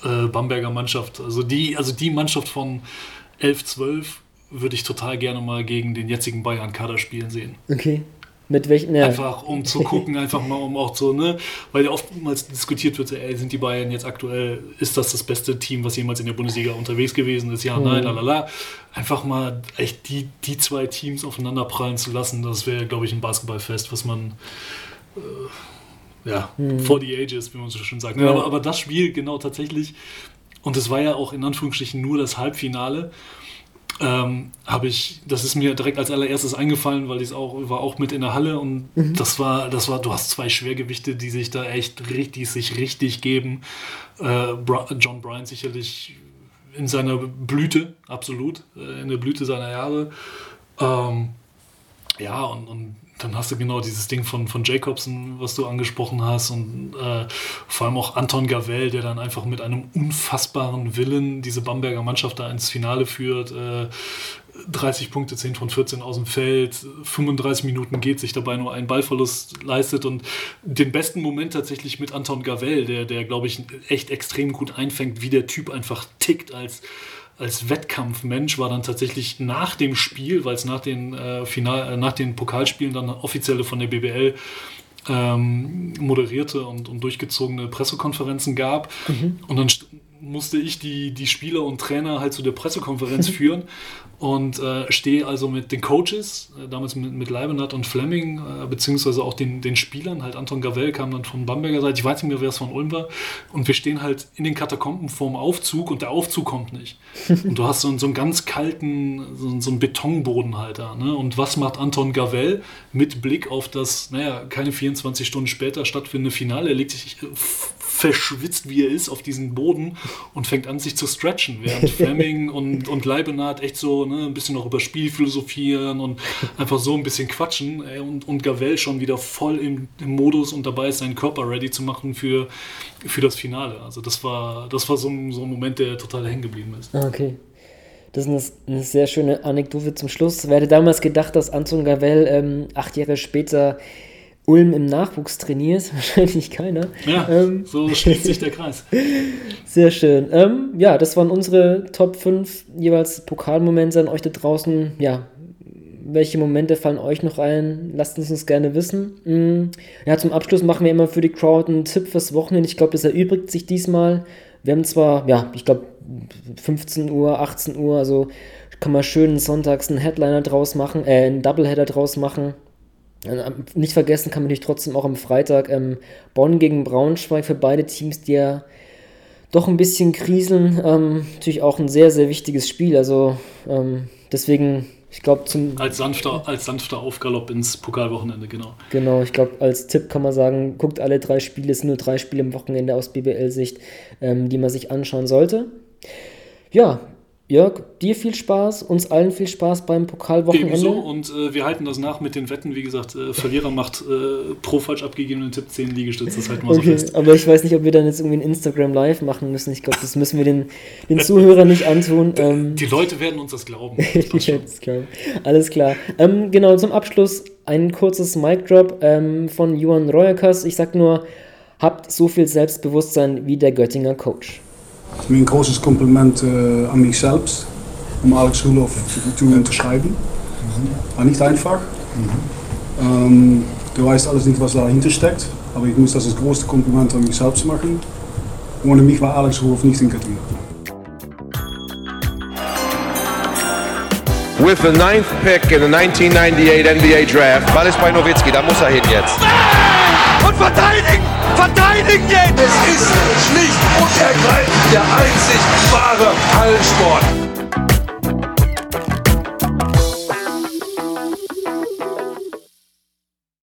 S2: äh, Bamberger Mannschaft. Also die, also die Mannschaft von 11, 12 würde ich total gerne mal gegen den jetzigen Bayern-Kader spielen sehen.
S1: Okay. Mit welchen? Ja.
S2: Einfach um zu gucken, einfach mal um auch so, ne? Weil ja oftmals diskutiert wird, ey, sind die Bayern jetzt aktuell, ist das das beste Team, was jemals in der Bundesliga unterwegs gewesen ist? Ja, mhm. nein, lalala. Einfach mal echt die, die zwei Teams aufeinander prallen zu lassen, das wäre, glaube ich, ein Basketballfest, was man. Äh, ja, mhm. for the ages, wie man so schön sagt. Ja. Aber, aber das Spiel genau tatsächlich, und es war ja auch in Anführungsstrichen nur das Halbfinale ähm, habe ich, das ist mir direkt als allererstes eingefallen, weil ich auch war auch mit in der Halle und mhm. das war, das war, du hast zwei Schwergewichte, die sich da echt richtig, sich richtig geben. Äh, John Bryan sicherlich in seiner Blüte, absolut, äh, in der Blüte seiner Jahre. Ähm, ja, und, und dann hast du genau dieses Ding von, von Jacobsen, was du angesprochen hast und äh, vor allem auch Anton Gavell, der dann einfach mit einem unfassbaren Willen diese Bamberger Mannschaft da ins Finale führt. Äh, 30 Punkte, 10 von 14 aus dem Feld, 35 Minuten geht, sich dabei nur einen Ballverlust leistet und den besten Moment tatsächlich mit Anton Gavell, der, der glaube ich, echt extrem gut einfängt, wie der Typ einfach tickt als, als Wettkampfmensch, war dann tatsächlich nach dem Spiel, weil es nach, den, äh, Final, äh, nach den Pokalspielen dann offizielle von der BBL ähm, moderierte und, und durchgezogene Pressekonferenzen gab. Mhm. Und dann musste ich die, die Spieler und Trainer halt zu der Pressekonferenz führen und äh, stehe also mit den Coaches, äh, damals mit, mit Leibenhardt und Fleming, äh, beziehungsweise auch den, den Spielern, halt Anton Gavell kam dann von Bamberger Seite, ich weiß nicht mehr, wer es von Ulm war, und wir stehen halt in den Katakomben vorm Aufzug und der Aufzug kommt nicht. Und du hast so, so einen ganz kalten, so, so einen Betonboden halt da. Ne? Und was macht Anton Gavell mit Blick auf das, naja, keine 24 Stunden später stattfindende Finale? Er legt sich verschwitzt, wie er ist, auf diesen Boden und fängt an, sich zu stretchen, während Fleming und, und Leibenhardt echt so ne, ein bisschen noch über Spiel philosophieren und einfach so ein bisschen quatschen ey, und, und Gavel schon wieder voll im, im, Modus und dabei ist, seinen Körper ready zu machen für, für das Finale. Also das war, das war so ein, so ein Moment, der total hängen geblieben ist.
S1: Ah, okay. Das ist eine, eine, sehr schöne Anekdote zum Schluss. Wer hätte damals gedacht, dass Anton Gavel ähm, acht Jahre später Ulm im Nachwuchs trainiert, wahrscheinlich keiner.
S2: Ja, ähm, so schließt sich der Kreis.
S1: Sehr schön. Ähm, ja, das waren unsere Top 5 jeweils Pokalmomente an euch da draußen. Ja, welche Momente fallen euch noch ein? Lasst uns das gerne wissen. Mhm. Ja, zum Abschluss machen wir immer für die Crowd einen Tipp fürs Wochenende. Ich glaube, das erübrigt sich diesmal. Wir haben zwar, ja, ich glaube, 15 Uhr, 18 Uhr, also kann man schön sonntags einen Headliner draus machen, äh, einen Doubleheader draus machen. Äh, nicht vergessen kann man natürlich trotzdem auch am Freitag ähm, Bonn gegen Braunschweig für beide Teams, die ja doch ein bisschen kriseln. Ähm, natürlich auch ein sehr, sehr wichtiges Spiel. Also ähm, deswegen, ich glaube zum...
S2: Als sanfter, als sanfter Aufgalopp ins Pokalwochenende, genau.
S1: Genau, ich glaube als Tipp kann man sagen, guckt alle drei Spiele, es sind nur drei Spiele im Wochenende aus BBL-Sicht, ähm, die man sich anschauen sollte. Ja, Jörg, dir viel Spaß, uns allen viel Spaß beim Pokalwochenende. Ebenso
S2: und äh, wir halten das nach mit den Wetten. Wie gesagt, äh, Verlierer macht äh, pro falsch abgegebenen Tipp 10 Liegestütze. Das halten wir okay, so fest.
S1: Aber ich weiß nicht, ob wir dann jetzt irgendwie ein Instagram Live machen müssen. Ich glaube, das müssen wir den, den Zuhörern nicht antun.
S2: Ähm, die Leute werden uns das glauben.
S1: Das Alles klar. Ähm, genau, zum Abschluss ein kurzes Mic-Drop ähm, von Johann Reuerkas. Ich sag nur, habt so viel Selbstbewusstsein wie der Göttinger Coach.
S3: Het is mijn grootste compliment uh, an mich selbst, um Alex Rudolph zu unterschreiben. Mhm. War nicht einfach. Mhm. Ähm, du weißt alles nicht, was dahinter steckt, aber ich muss das als größte Kompliment an mich selbst machen. Ohne mich war Alex Rudolph nicht in Göttingen.
S4: With the ninth pick in the 1998 NBA Draft.
S5: Ball ist bei Nowitzki, da muss er hin jetzt.
S6: Und verteidigen! Verteidigen jetzt!
S7: Es ist schlicht und ergreifend der einzig wahre Hallensport.